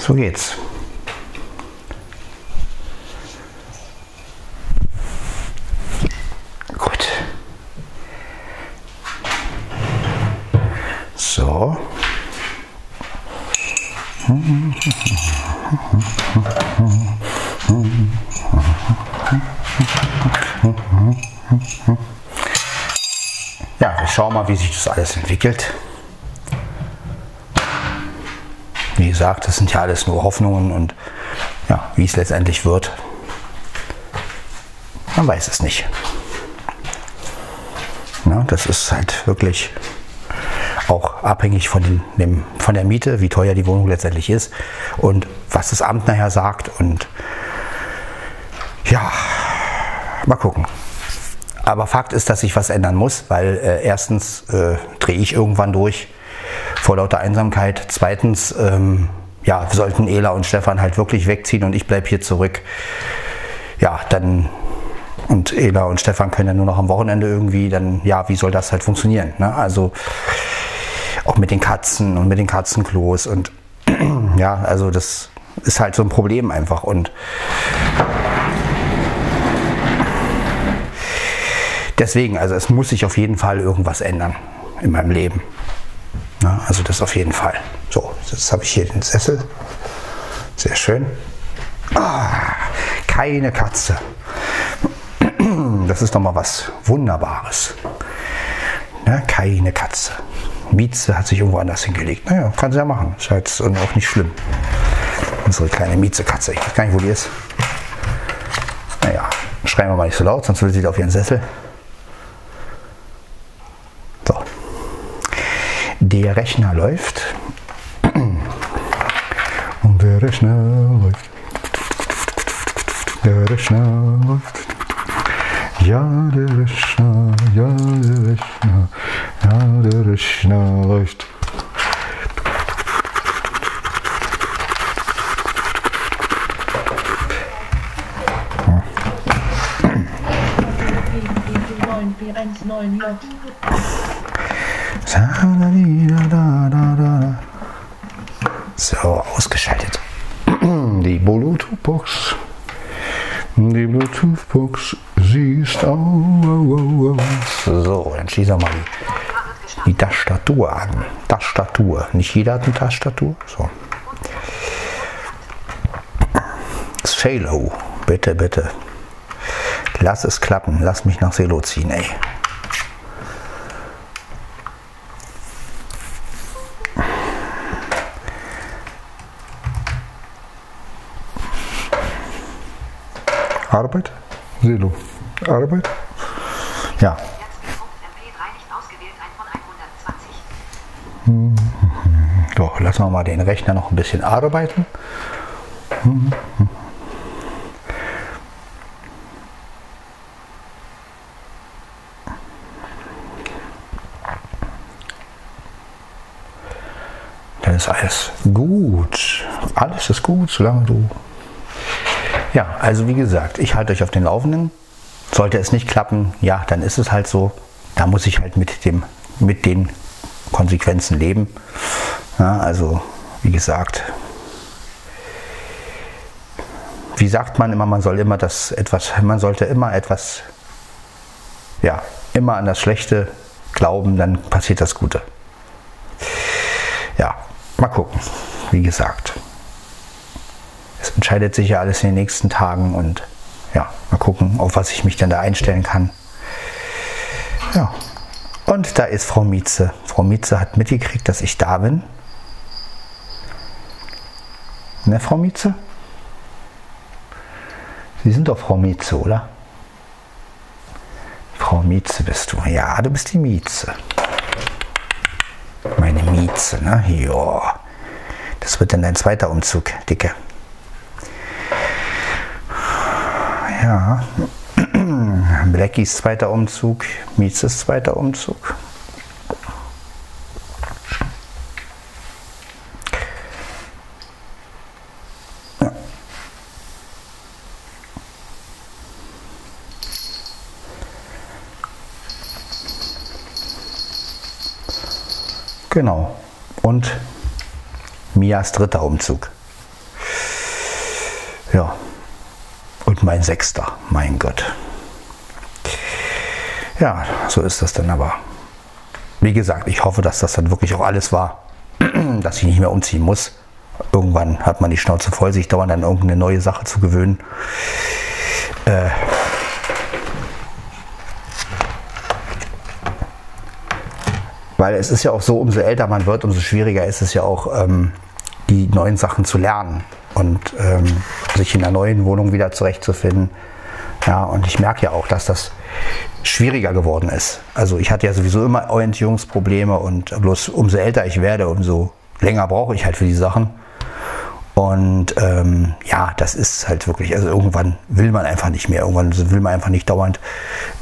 S3: So geht's. Gut. So. Ja, wir schauen mal, wie sich das alles entwickelt. Wie gesagt, das sind ja alles nur Hoffnungen und ja, wie es letztendlich wird, man weiß es nicht. Ja, das ist halt wirklich auch abhängig von, den, dem, von der Miete, wie teuer die Wohnung letztendlich ist und was das Amt nachher sagt. Und ja, mal gucken. Aber Fakt ist, dass sich was ändern muss, weil äh, erstens äh, drehe ich irgendwann durch vor lauter Einsamkeit. Zweitens, ähm, ja, sollten Ela und Stefan halt wirklich wegziehen und ich bleibe hier zurück. Ja, dann und Ela und Stefan können ja nur noch am Wochenende irgendwie, dann ja, wie soll das halt funktionieren? Ne? Also auch mit den Katzen und mit den Katzenklos und ja, also das ist halt so ein Problem einfach und deswegen, also es muss sich auf jeden Fall irgendwas ändern in meinem Leben. Na, also das auf jeden Fall. So, jetzt habe ich hier den Sessel. Sehr schön. Ah, keine Katze. Das ist doch mal was Wunderbares. Na, keine Katze. Mieze hat sich irgendwo anders hingelegt. Naja, kann sie ja machen. Ist jetzt auch nicht schlimm. Unsere kleine Miezekatze. Ich weiß gar nicht, wo die ist. Naja, schreien wir mal nicht so laut, sonst will sie auf ihren Sessel. So. Der Rechner läuft. Und der Rechner läuft. Der Rechner läuft. Ja, der Rechner, ja, der Rechner, ja, der Rechner läuft.
S5: 119J.
S3: So, ausgeschaltet. Die Bluetooth-Box. Die Bluetooth-Box, sie ist aus. So, dann schließen wir mal die, die Tastatur an. Tastatur. Nicht jeder hat eine Tastatur. So. Salo, bitte, bitte. Lass es klappen. Lass mich nach Selo ziehen, ey. Arbeit? Selo. Arbeit? Ja.
S6: MP3 nicht ausgewählt, ein von 120.
S3: So, lassen wir mal den Rechner noch ein bisschen arbeiten. Dann ist alles gut. Alles ist gut, solange du. Ja, also wie gesagt, ich halte euch auf den Laufenden. Sollte es nicht klappen, ja, dann ist es halt so. Da muss ich halt mit, dem, mit den Konsequenzen leben. Ja, also, wie gesagt, wie sagt man immer, man soll immer das etwas, man sollte immer etwas, ja, immer an das Schlechte glauben, dann passiert das Gute. Ja, mal gucken. Wie gesagt, es entscheidet sich ja alles in den nächsten Tagen und ja, mal gucken, auf was ich mich denn da einstellen kann. Ja, und da ist Frau Mietze. Frau Mietze hat mitgekriegt, dass ich da bin. Ne, Frau Mietze? Sie sind doch Frau Mietze, oder? Frau Mietze bist du. Ja, du bist die Mietze. Meine Mietze, ne? Ja. Das wird dann dein zweiter Umzug, Dicke. Ja. Blackies zweiter Umzug, Mietzes zweiter Umzug. Genau. Und Mias dritter Umzug. Ja. Mein sechster, mein Gott. Ja, so ist das dann aber. Wie gesagt, ich hoffe, dass das dann wirklich auch alles war, dass ich nicht mehr umziehen muss. Irgendwann hat man die Schnauze voll, sich dauernd an irgendeine neue Sache zu gewöhnen. Äh, weil es ist ja auch so, umso älter man wird, umso schwieriger ist es ja auch, ähm, die neuen Sachen zu lernen und ähm, sich in einer neuen Wohnung wieder zurechtzufinden. Ja, und ich merke ja auch, dass das schwieriger geworden ist. Also ich hatte ja sowieso immer Orientierungsprobleme und bloß umso älter ich werde, umso länger brauche ich halt für die Sachen. Und ähm, ja, das ist halt wirklich, also irgendwann will man einfach nicht mehr, irgendwann will man einfach nicht dauernd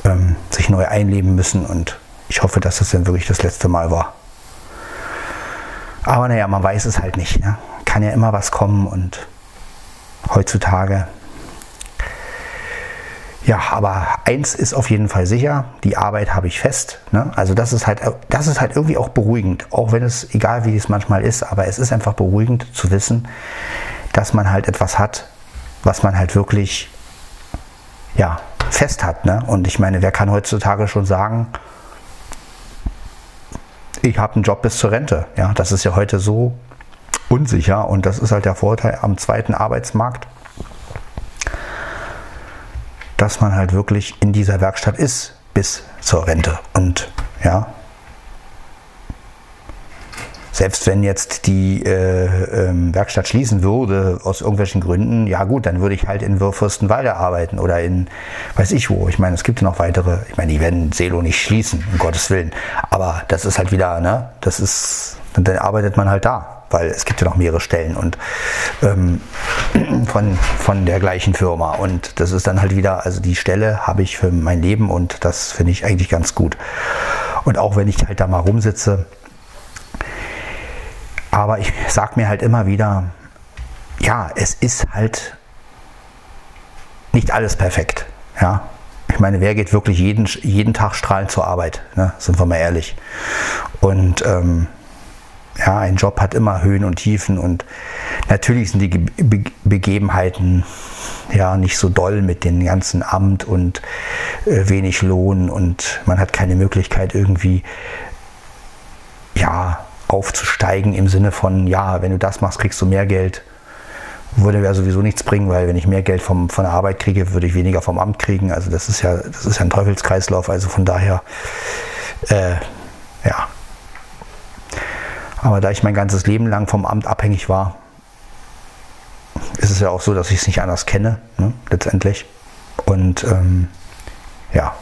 S3: ähm, sich neu einleben müssen und ich hoffe, dass das dann wirklich das letzte Mal war. Aber naja, man weiß es halt nicht. Ne? Kann ja immer was kommen und heutzutage. Ja, aber eins ist auf jeden Fall sicher, die Arbeit habe ich fest. Ne? Also das ist halt, das ist halt irgendwie auch beruhigend, auch wenn es, egal wie es manchmal ist, aber es ist einfach beruhigend zu wissen, dass man halt etwas hat, was man halt wirklich ja, fest hat. Ne? Und ich meine, wer kann heutzutage schon sagen, ich habe einen Job bis zur Rente. Ja, das ist ja heute so unsicher und das ist halt der Vorteil am zweiten Arbeitsmarkt, dass man halt wirklich in dieser Werkstatt ist bis zur Rente. Und ja, selbst wenn jetzt die äh, ähm, Werkstatt schließen würde, aus irgendwelchen Gründen, ja gut, dann würde ich halt in Fürstenwalde arbeiten oder in weiß ich wo. Ich meine, es gibt ja noch weitere, ich meine, die werden Selo nicht schließen, um Gottes Willen. Aber das ist halt wieder, ne, das ist, dann arbeitet man halt da, weil es gibt ja noch mehrere Stellen und ähm, von, von der gleichen Firma. Und das ist dann halt wieder, also die Stelle habe ich für mein Leben und das finde ich eigentlich ganz gut. Und auch wenn ich halt da mal rumsitze, aber ich sage mir halt immer wieder, ja, es ist halt nicht alles perfekt. Ja, Ich meine, wer geht wirklich jeden, jeden Tag strahlend zur Arbeit? Ne? Sind wir mal ehrlich. Und ähm, ja, ein Job hat immer Höhen und Tiefen und natürlich sind die Be Begebenheiten ja nicht so doll mit dem ganzen Amt und äh, wenig Lohn und man hat keine Möglichkeit irgendwie ja aufzusteigen im Sinne von ja, wenn du das machst, kriegst du mehr Geld. Würde mir sowieso nichts bringen, weil wenn ich mehr Geld vom, von der Arbeit kriege, würde ich weniger vom Amt kriegen. Also das ist ja, das ist ja ein Teufelskreislauf. Also von daher, äh, ja, aber da ich mein ganzes Leben lang vom Amt abhängig war, ist es ja auch so, dass ich es nicht anders kenne, ne, letztendlich. Und ähm, ja,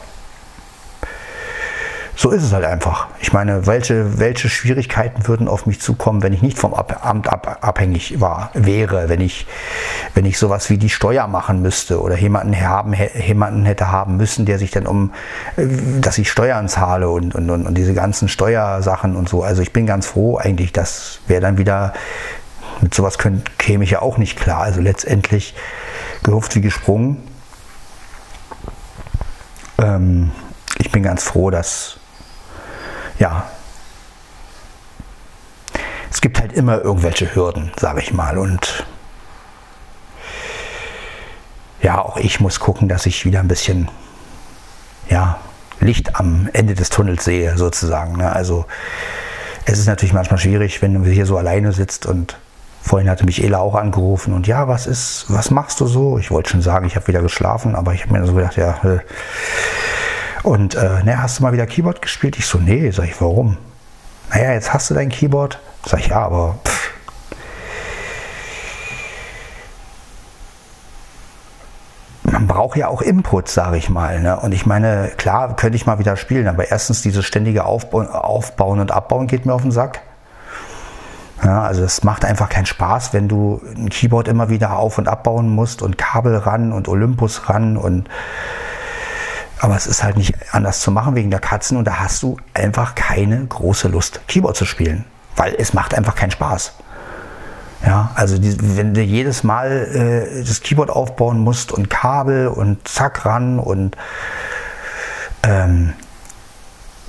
S3: so ist es halt einfach. Ich meine, welche, welche Schwierigkeiten würden auf mich zukommen, wenn ich nicht vom Amt ab, abhängig war, wäre, wenn ich, wenn ich sowas wie die Steuer machen müsste oder jemanden, haben, jemanden hätte haben müssen, der sich dann um, äh, dass ich Steuern zahle und, und, und, und diese ganzen Steuersachen und so. Also ich bin ganz froh eigentlich, das wäre dann wieder, mit sowas könnt, käme ich ja auch nicht klar. Also letztendlich gehupft wie gesprungen. Ähm, ich bin ganz froh, dass ja, es gibt halt immer irgendwelche Hürden, sage ich mal. Und ja, auch ich muss gucken, dass ich wieder ein bisschen ja, Licht am Ende des Tunnels sehe, sozusagen. Ne? Also es ist natürlich manchmal schwierig, wenn du hier so alleine sitzt und vorhin hatte mich Ela auch angerufen und ja, was ist, was machst du so? Ich wollte schon sagen, ich habe wieder geschlafen, aber ich habe mir so gedacht, ja, äh, und äh, ne, hast du mal wieder Keyboard gespielt? Ich so, nee, sag ich, warum? Naja, jetzt hast du dein Keyboard. Sag ich, ja, aber pff. man braucht ja auch Input, sage ich mal. Ne? Und ich meine, klar, könnte ich mal wieder spielen, aber erstens dieses ständige Aufbauen, Aufbauen und Abbauen geht mir auf den Sack. Ja, also es macht einfach keinen Spaß, wenn du ein Keyboard immer wieder auf und abbauen musst und Kabel ran und Olympus ran und aber es ist halt nicht anders zu machen wegen der Katzen und da hast du einfach keine große Lust, Keyboard zu spielen, weil es macht einfach keinen Spaß. Ja, also die, wenn du jedes Mal äh, das Keyboard aufbauen musst und Kabel und zack ran und ähm,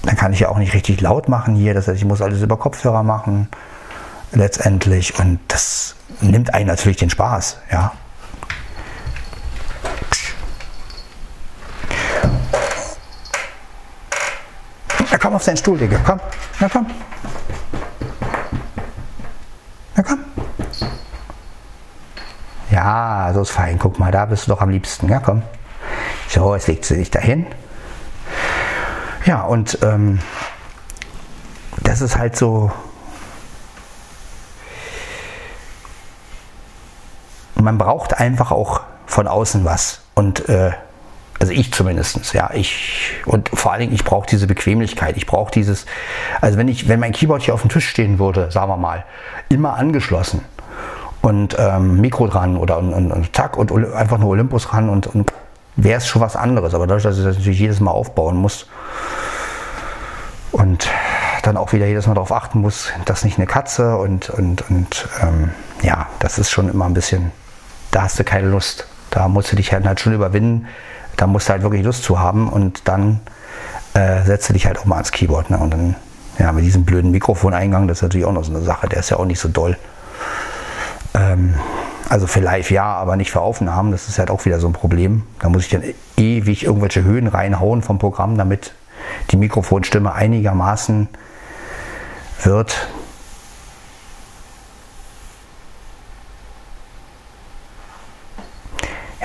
S3: dann kann ich ja auch nicht richtig laut machen hier. Das heißt, ich muss alles über Kopfhörer machen letztendlich und das nimmt einen natürlich den Spaß. Ja, komm auf deinen Stuhl, Digga. Komm. Na komm. Na komm. Ja, so ist fein. Guck mal, da bist du doch am liebsten. Ja, komm. So, jetzt legst du dich dahin. Ja, und ähm, das ist halt so. Man braucht einfach auch von außen was. Und äh, also ich zumindest, ja. Ich, und vor allen Dingen, ich brauche diese Bequemlichkeit. Ich brauche dieses, also wenn ich, wenn mein Keyboard hier auf dem Tisch stehen würde, sagen wir mal, immer angeschlossen und ähm, Mikro dran oder und, und, und zack und einfach nur Olympus ran und, und wäre es schon was anderes. Aber dadurch, dass ich das natürlich jedes Mal aufbauen muss und dann auch wieder jedes Mal darauf achten muss, dass nicht eine Katze und, und, und ähm, ja, das ist schon immer ein bisschen, da hast du keine Lust. Da musst du dich halt, halt schon überwinden, da musst du halt wirklich Lust zu haben und dann äh, setzt du dich halt auch mal ans Keyboard. Ne? Und dann, ja, mit diesem blöden Mikrofoneingang, das ist natürlich auch noch so eine Sache, der ist ja auch nicht so doll. Ähm, also für live ja, aber nicht für Aufnahmen, das ist halt auch wieder so ein Problem. Da muss ich dann ewig irgendwelche Höhen reinhauen vom Programm, damit die Mikrofonstimme einigermaßen wird.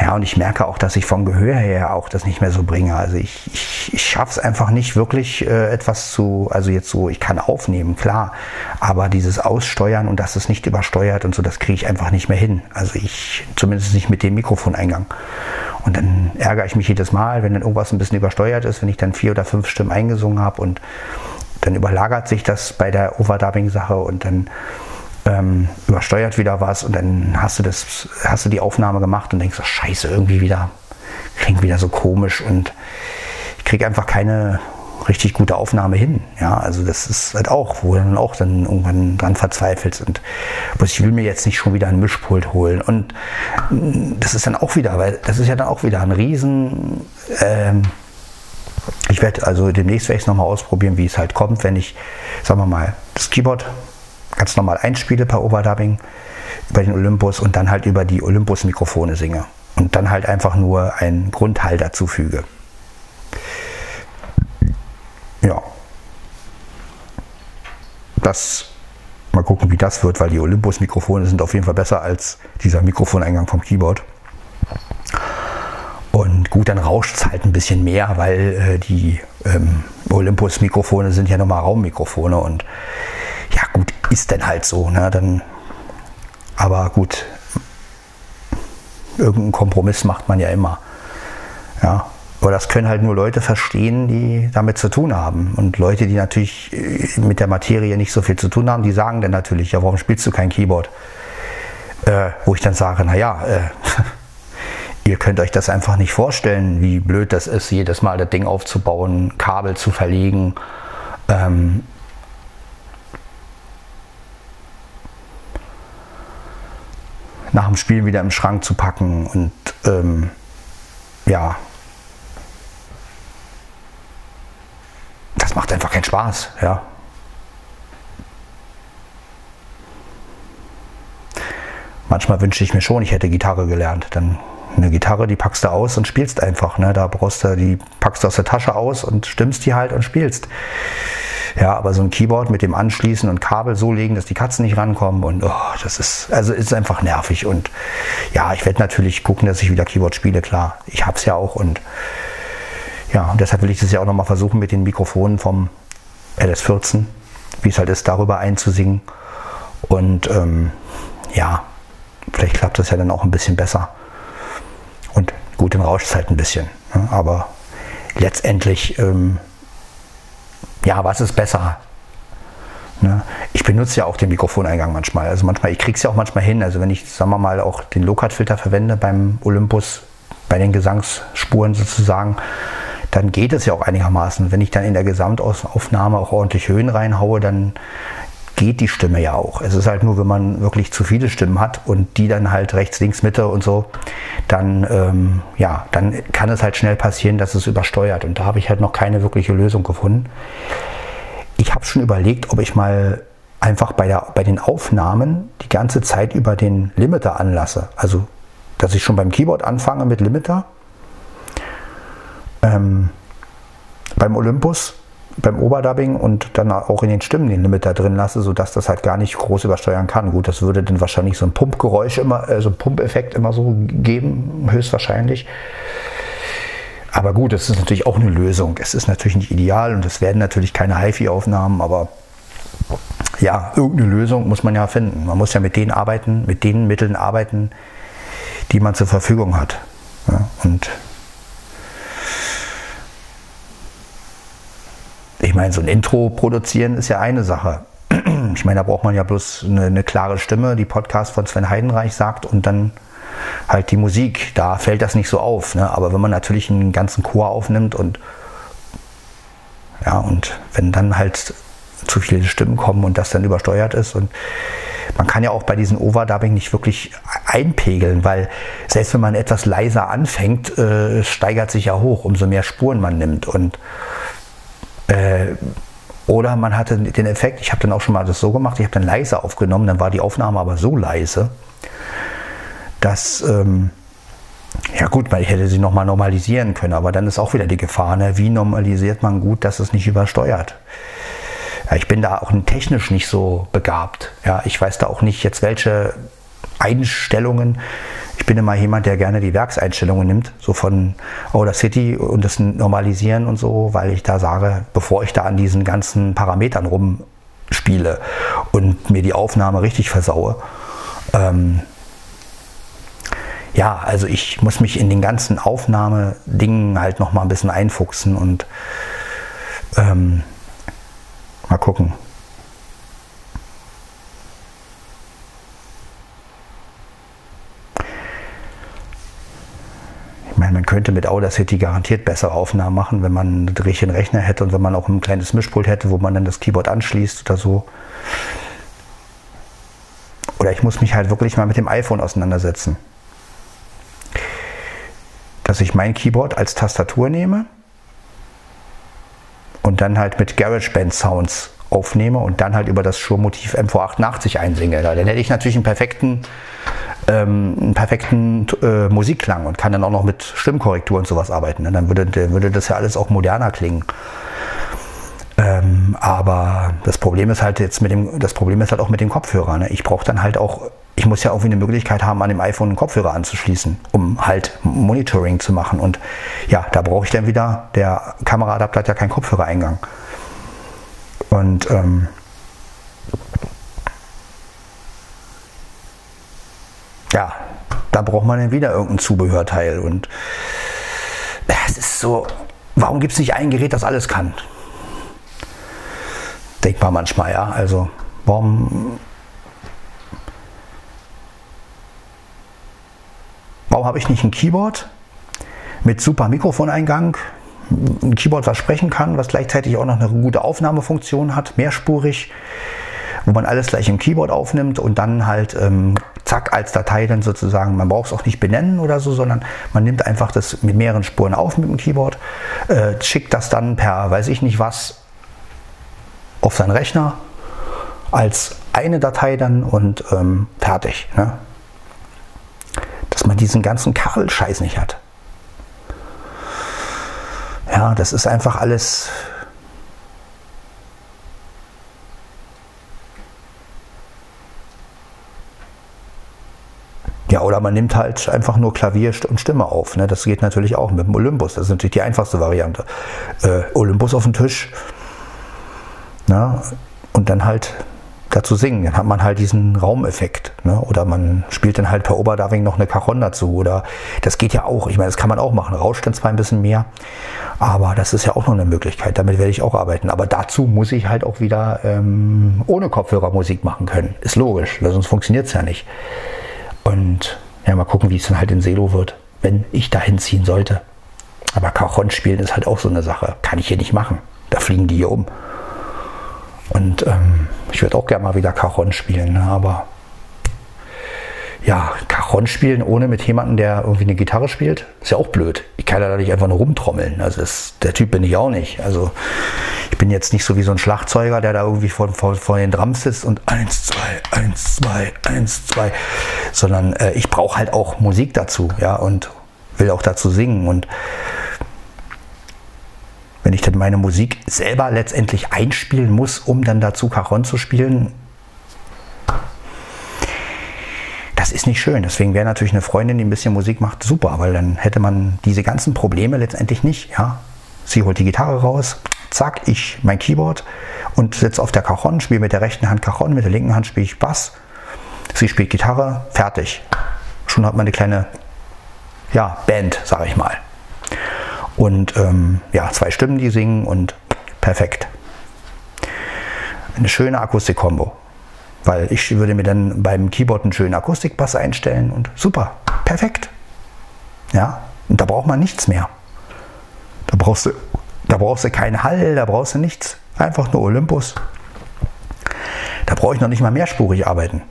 S3: Ja, und ich merke auch, dass ich vom Gehör her auch das nicht mehr so bringe. Also ich, ich, ich schaffe es einfach nicht wirklich äh, etwas zu, also jetzt so, ich kann aufnehmen, klar, aber dieses Aussteuern und dass es nicht übersteuert und so, das kriege ich einfach nicht mehr hin. Also ich, zumindest nicht mit dem Mikrofoneingang. Und dann ärgere ich mich jedes Mal, wenn dann irgendwas ein bisschen übersteuert ist, wenn ich dann vier oder fünf Stimmen eingesungen habe und dann überlagert sich das bei der Overdubbing-Sache und dann ähm, übersteuert wieder was und dann hast du das, hast du die Aufnahme gemacht und denkst, oh, scheiße, irgendwie wieder, klingt wieder so komisch und ich kriege einfach keine richtig gute Aufnahme hin. Ja, also das ist halt auch, wo du dann auch dann irgendwann dran verzweifelst und bloß ich will mir jetzt nicht schon wieder ein Mischpult holen und mm, das ist dann auch wieder, weil das ist ja dann auch wieder ein Riesen. Ähm, ich werde also demnächst werde ich es nochmal ausprobieren, wie es halt kommt, wenn ich, sagen wir mal, das Keyboard ganz normal einspiele per Overdubbing über den Olympus und dann halt über die Olympus-Mikrofone singe und dann halt einfach nur einen Grundhall dazu füge. Ja. Das mal gucken, wie das wird, weil die Olympus-Mikrofone sind auf jeden Fall besser als dieser Mikrofoneingang vom Keyboard. Und gut, dann rauscht es halt ein bisschen mehr, weil äh, die ähm, Olympus-Mikrofone sind ja nochmal Raummikrofone und ja gut, ist dann halt so. Ne? Dann, aber gut, irgendeinen Kompromiss macht man ja immer. Ja, aber das können halt nur Leute verstehen, die damit zu tun haben. Und Leute, die natürlich äh, mit der Materie nicht so viel zu tun haben, die sagen dann natürlich, ja, warum spielst du kein Keyboard? Äh, wo ich dann sage, naja, äh, ihr könnt euch das einfach nicht vorstellen, wie blöd das ist, jedes Mal das Ding aufzubauen, Kabel zu verlegen. Ähm, nach dem Spiel wieder im Schrank zu packen und ähm, ja, das macht einfach keinen Spaß, ja. Manchmal wünsche ich mir schon, ich hätte Gitarre gelernt. Dann eine Gitarre, die packst du aus und spielst einfach. Ne? Da brauchst du, die packst du aus der Tasche aus und stimmst die halt und spielst. Ja, aber so ein Keyboard mit dem Anschließen und Kabel so legen, dass die Katzen nicht rankommen und oh, das ist, also ist einfach nervig. Und ja, ich werde natürlich gucken, dass ich wieder Keyboard spiele, klar. Ich hab's ja auch und ja, und deshalb will ich das ja auch nochmal versuchen mit den Mikrofonen vom LS14, wie es halt ist, darüber einzusingen. Und ähm, ja, vielleicht klappt das ja dann auch ein bisschen besser. Und gut, dann rauscht es halt ein bisschen. Ne? Aber letztendlich, ähm, ja, was ist besser? Ne? Ich benutze ja auch den Mikrofoneingang manchmal. Also manchmal, ich kriege es ja auch manchmal hin. Also wenn ich, sagen wir mal, auch den Low-Cut-Filter verwende beim Olympus, bei den Gesangsspuren sozusagen, dann geht es ja auch einigermaßen. Wenn ich dann in der Gesamtaufnahme auch ordentlich Höhen reinhaue, dann geht die Stimme ja auch. Es ist halt nur, wenn man wirklich zu viele Stimmen hat und die dann halt rechts, links, Mitte und so, dann, ähm, ja, dann kann es halt schnell passieren, dass es übersteuert. Und da habe ich halt noch keine wirkliche Lösung gefunden. Ich habe schon überlegt, ob ich mal einfach bei, der, bei den Aufnahmen die ganze Zeit über den Limiter anlasse. Also, dass ich schon beim Keyboard anfange mit Limiter ähm, beim Olympus, beim Oberdubbing und dann auch in den Stimmen den Limiter drin lasse, sodass das halt gar nicht groß übersteuern kann. Gut, das würde dann wahrscheinlich so ein Pumpgeräusch immer, äh, so ein Pumpeffekt immer so geben, höchstwahrscheinlich. Aber gut, das ist natürlich auch eine Lösung. Es ist natürlich nicht ideal und es werden natürlich keine HiFi-Aufnahmen, aber ja, irgendeine Lösung muss man ja finden. Man muss ja mit denen arbeiten, mit den Mitteln arbeiten, die man zur Verfügung hat. Ja, und meine, so ein Intro produzieren ist ja eine Sache. Ich meine, da braucht man ja bloß eine, eine, klare Stimme, die Podcast von Sven Heidenreich sagt und dann halt die Musik. Da fällt das nicht so auf. Ne? Aber wenn man natürlich einen ganzen Chor aufnimmt und ja, und wenn dann halt zu viele Stimmen kommen und das dann übersteuert ist und man kann ja auch bei diesem Overdubbing nicht wirklich einpegeln, weil selbst wenn man etwas leiser anfängt, äh, steigert sich ja hoch, umso mehr Spuren man nimmt und äh, oder man hatte den Effekt, ich habe dann auch schon mal das so gemacht, ich habe dann leise aufgenommen, dann war die Aufnahme aber so leise, dass, ähm, ja gut, weil ich hätte sie nochmal normalisieren können, aber dann ist auch wieder die Gefahr, ne? wie normalisiert man gut, dass es nicht übersteuert. Ja, ich bin da auch technisch nicht so begabt. Ja, ich weiß da auch nicht jetzt, welche Einstellungen bin immer jemand, der gerne die Werkseinstellungen nimmt, so von Outer City und das Normalisieren und so, weil ich da sage, bevor ich da an diesen ganzen Parametern rumspiele und mir die Aufnahme richtig versaue, ähm, ja, also ich muss mich in den ganzen Aufnahmedingen halt noch mal ein bisschen einfuchsen und ähm, mal gucken. man könnte mit Audacity garantiert bessere Aufnahmen machen, wenn man einen richtigen Rechner hätte und wenn man auch ein kleines Mischpult hätte, wo man dann das Keyboard anschließt oder so. Oder ich muss mich halt wirklich mal mit dem iPhone auseinandersetzen. Dass ich mein Keyboard als Tastatur nehme und dann halt mit GarageBand Sounds aufnehme und dann halt über das Shure-Motiv MV88 einsinge. Dann hätte ich natürlich einen perfekten, ähm, einen perfekten äh, Musikklang und kann dann auch noch mit Stimmkorrektur und sowas arbeiten. Ne? Dann würde, würde das ja alles auch moderner klingen. Ähm, aber das Problem ist halt jetzt mit dem, das Problem ist halt auch mit dem Kopfhörer. Ne? Ich brauche dann halt auch, ich muss ja irgendwie eine Möglichkeit haben, an dem iPhone einen Kopfhörer anzuschließen, um halt Monitoring zu machen. Und ja, da brauche ich dann wieder, der Kameraadapter hat ja keinen Kopfhörereingang. Und ähm, ja, da braucht man dann wieder irgendein Zubehörteil. Und es ist so, warum gibt es nicht ein Gerät, das alles kann? Denkt man manchmal, ja. Also, warum. Warum habe ich nicht ein Keyboard mit super Mikrofoneingang, ein Keyboard, was sprechen kann, was gleichzeitig auch noch eine gute Aufnahmefunktion hat, mehrspurig, wo man alles gleich im Keyboard aufnimmt und dann halt ähm, zack als Datei dann sozusagen, man braucht es auch nicht benennen oder so, sondern man nimmt einfach das mit mehreren Spuren auf mit dem Keyboard, äh, schickt das dann per weiß ich nicht was auf seinen Rechner als eine Datei dann und ähm, fertig. Ne? Dass man diesen ganzen Kabelscheiß nicht hat. Ja, das ist einfach alles. Ja, oder man nimmt halt einfach nur Klavier und Stimme auf. Ne? Das geht natürlich auch mit dem Olympus. Das ist natürlich die einfachste Variante. Äh, Olympus auf den Tisch. Na? Und dann halt dazu singen. Dann hat man halt diesen Raumeffekt. Ne? Oder man spielt dann halt per Oberdarwing noch eine Cajon dazu. Oder das geht ja auch. Ich meine, das kann man auch machen. Rauscht dann zwar ein bisschen mehr, aber das ist ja auch noch eine Möglichkeit. Damit werde ich auch arbeiten. Aber dazu muss ich halt auch wieder ähm, ohne Kopfhörer Musik machen können. Ist logisch, weil sonst funktioniert es ja nicht. Und ja, mal gucken, wie es dann halt in Selo wird, wenn ich da hinziehen sollte. Aber Cajon spielen ist halt auch so eine Sache. Kann ich hier nicht machen. Da fliegen die hier um. Und ähm, ich würde auch gerne mal wieder Cajon spielen, ne? aber ja, Cajon spielen ohne mit jemandem, der irgendwie eine Gitarre spielt, ist ja auch blöd. Ich kann ja da nicht einfach nur rumtrommeln. Also das, der Typ bin ich auch nicht. Also ich bin jetzt nicht so wie so ein Schlagzeuger, der da irgendwie vor, vor, vor den Drums sitzt und eins, zwei, eins, zwei, eins, zwei, sondern äh, ich brauche halt auch Musik dazu, ja, und will auch dazu singen und wenn ich dann meine Musik selber letztendlich einspielen muss, um dann dazu Cajon zu spielen, das ist nicht schön. Deswegen wäre natürlich eine Freundin, die ein bisschen Musik macht, super, weil dann hätte man diese ganzen Probleme letztendlich nicht. Ja? Sie holt die Gitarre raus, zack, ich mein Keyboard und sitze auf der Cajon, spiele mit der rechten Hand Cajon, mit der linken Hand spiele ich Bass. Sie spielt Gitarre, fertig. Schon hat man eine kleine ja, Band, sage ich mal. Und ähm, ja, zwei Stimmen, die singen und perfekt. Eine schöne Akustik-Kombo. Weil ich würde mir dann beim Keyboard einen schönen Akustikbass einstellen und super, perfekt. Ja, und da braucht man nichts mehr. Da brauchst du, da brauchst du keinen Hall, da brauchst du nichts. Einfach nur Olympus. Da brauche ich noch nicht mal mehrspurig arbeiten.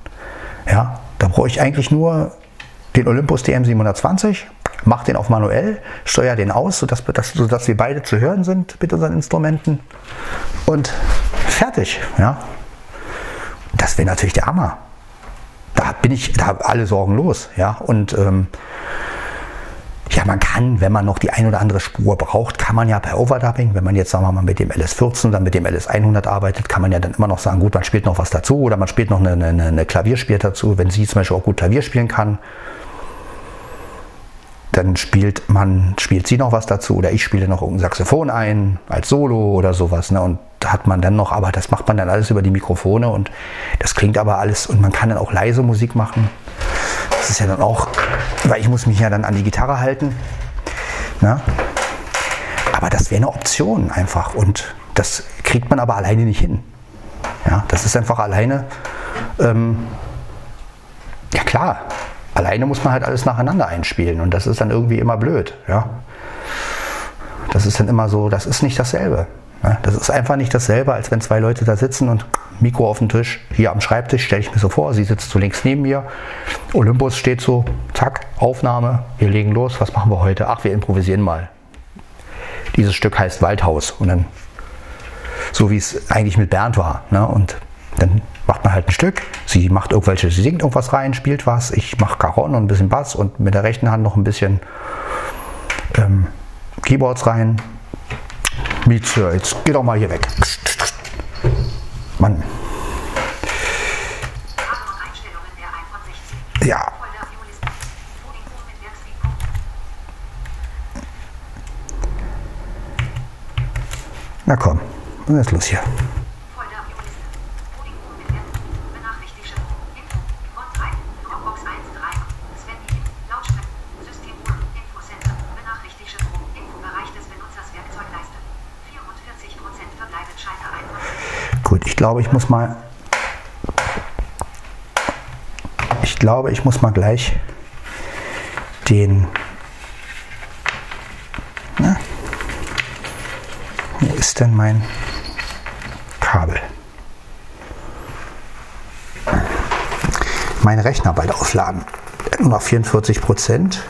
S3: Ja, da brauche ich eigentlich nur den Olympus DM720 mach den auf manuell, steuer den aus, sodass, sodass wir beide zu hören sind mit unseren Instrumenten und fertig. Ja. Das wäre natürlich der Hammer. Da bin ich, da alle Sorgen los. Ja. Und ähm, ja, man kann, wenn man noch die ein oder andere Spur braucht, kann man ja bei Overdubbing, wenn man jetzt sagen wir mal mit dem LS14 oder mit dem LS100 arbeitet, kann man ja dann immer noch sagen, gut, man spielt noch was dazu oder man spielt noch eine, eine, eine Klavierspiel dazu, wenn sie zum Beispiel auch gut Klavier spielen kann dann spielt man, spielt sie noch was dazu oder ich spiele noch irgendein Saxophon ein als Solo oder sowas. Ne? Und hat man dann noch, aber das macht man dann alles über die Mikrofone und das klingt aber alles und man kann dann auch leise Musik machen. Das ist ja dann auch, weil ich muss mich ja dann an die Gitarre halten. Ne? Aber das wäre eine Option einfach und das kriegt man aber alleine nicht hin. Ja, das ist einfach alleine, ähm, ja klar, alleine muss man halt alles nacheinander einspielen und das ist dann irgendwie immer blöd. Ja? Das ist dann immer so, das ist nicht dasselbe. Das ist einfach nicht dasselbe, als wenn zwei Leute da sitzen und Mikro auf dem Tisch, hier am Schreibtisch, stelle ich mir so vor, sie sitzt so links neben mir, Olympus steht so, zack, Aufnahme, wir legen los, was machen wir heute? Ach, wir improvisieren mal. Dieses Stück heißt Waldhaus und dann, so wie es eigentlich mit Bernd war. Ne? Und dann macht man halt ein Stück, sie macht irgendwelche, sie singt irgendwas rein, spielt was, ich mache Cajon und ein bisschen Bass und mit der rechten Hand noch ein bisschen ähm, Keyboards rein. Mieze, jetzt geh doch mal hier weg. Mann,
S6: Farben und Einstellungen der 1 von 16.
S3: ja, na komm, was ist los hier? Ich glaube, ich muss mal. Ich glaube, ich muss mal gleich den. Na, wo ist denn mein Kabel? Mein Rechner bald aufladen. Nur noch 44 Prozent.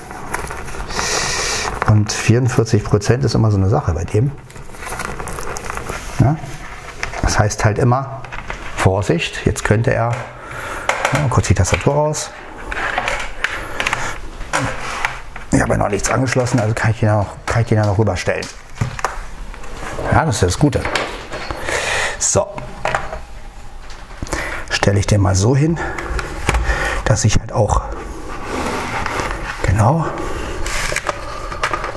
S3: Und 44 Prozent ist immer so eine Sache bei dem. Heißt halt immer, Vorsicht, jetzt könnte er, ja, kurz die Tastatur raus. Ich habe ja noch nichts angeschlossen, also kann ich ja noch, kann ich ja noch rüberstellen. Ja, das ist das Gute. So. Stelle ich den mal so hin, dass ich halt auch, genau.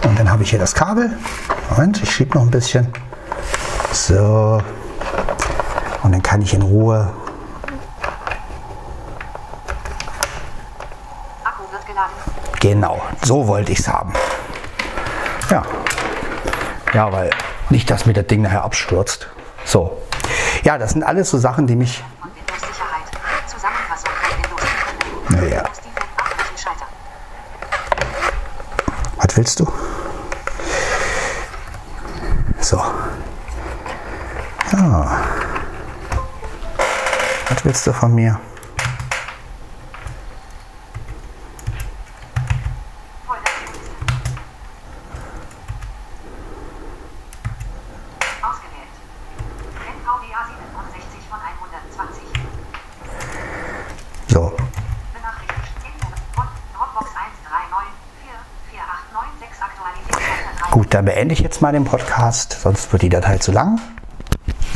S3: Und dann habe ich hier das Kabel. Moment, ich schiebe noch ein bisschen. So. Und dann kann ich in Ruhe.
S6: Akku wird geladen.
S3: Genau, so wollte ich es haben. Ja. Ja, weil nicht, dass mir das Ding nachher abstürzt. So. Ja, das sind alles so Sachen, die mich.
S6: Zusammenfassung von Windows.
S3: Naja. Was willst du? So. Ja. Was willst du von mir?
S6: Folder Violisten. Ausgewählt. NVDA 67 von 120.
S3: So.
S6: Benachrichtigt. Info. Von Dropbox 139448996 aktualisiert. Schalter 3.
S3: Gut, dann beende ich jetzt mal den Podcast, sonst wird die Datei zu lang.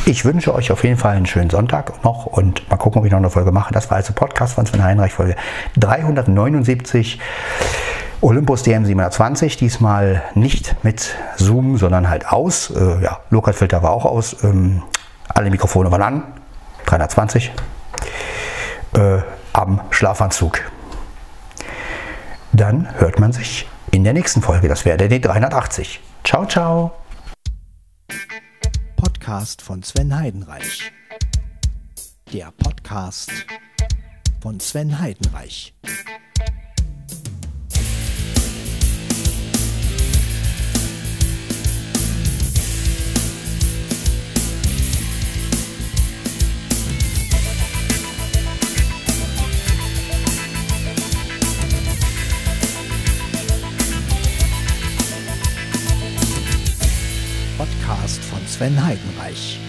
S3: Ich wünsche euch auf jeden Fall einen schönen Sonntag noch und mal gucken, ob ich noch eine Folge mache. Das war also Podcast von Sven Heinreich, Folge 379. Olympus DM 720, diesmal nicht mit Zoom, sondern halt aus. Äh, ja, Lokalfilter war auch aus. Ähm, alle Mikrofone waren an. 320. Äh, am Schlafanzug. Dann hört man sich in der nächsten Folge. Das wäre die 380. Ciao, ciao.
S2: Podcast von Sven Heidenreich. Der Podcast von Sven Heidenreich. Sven Heidenreich.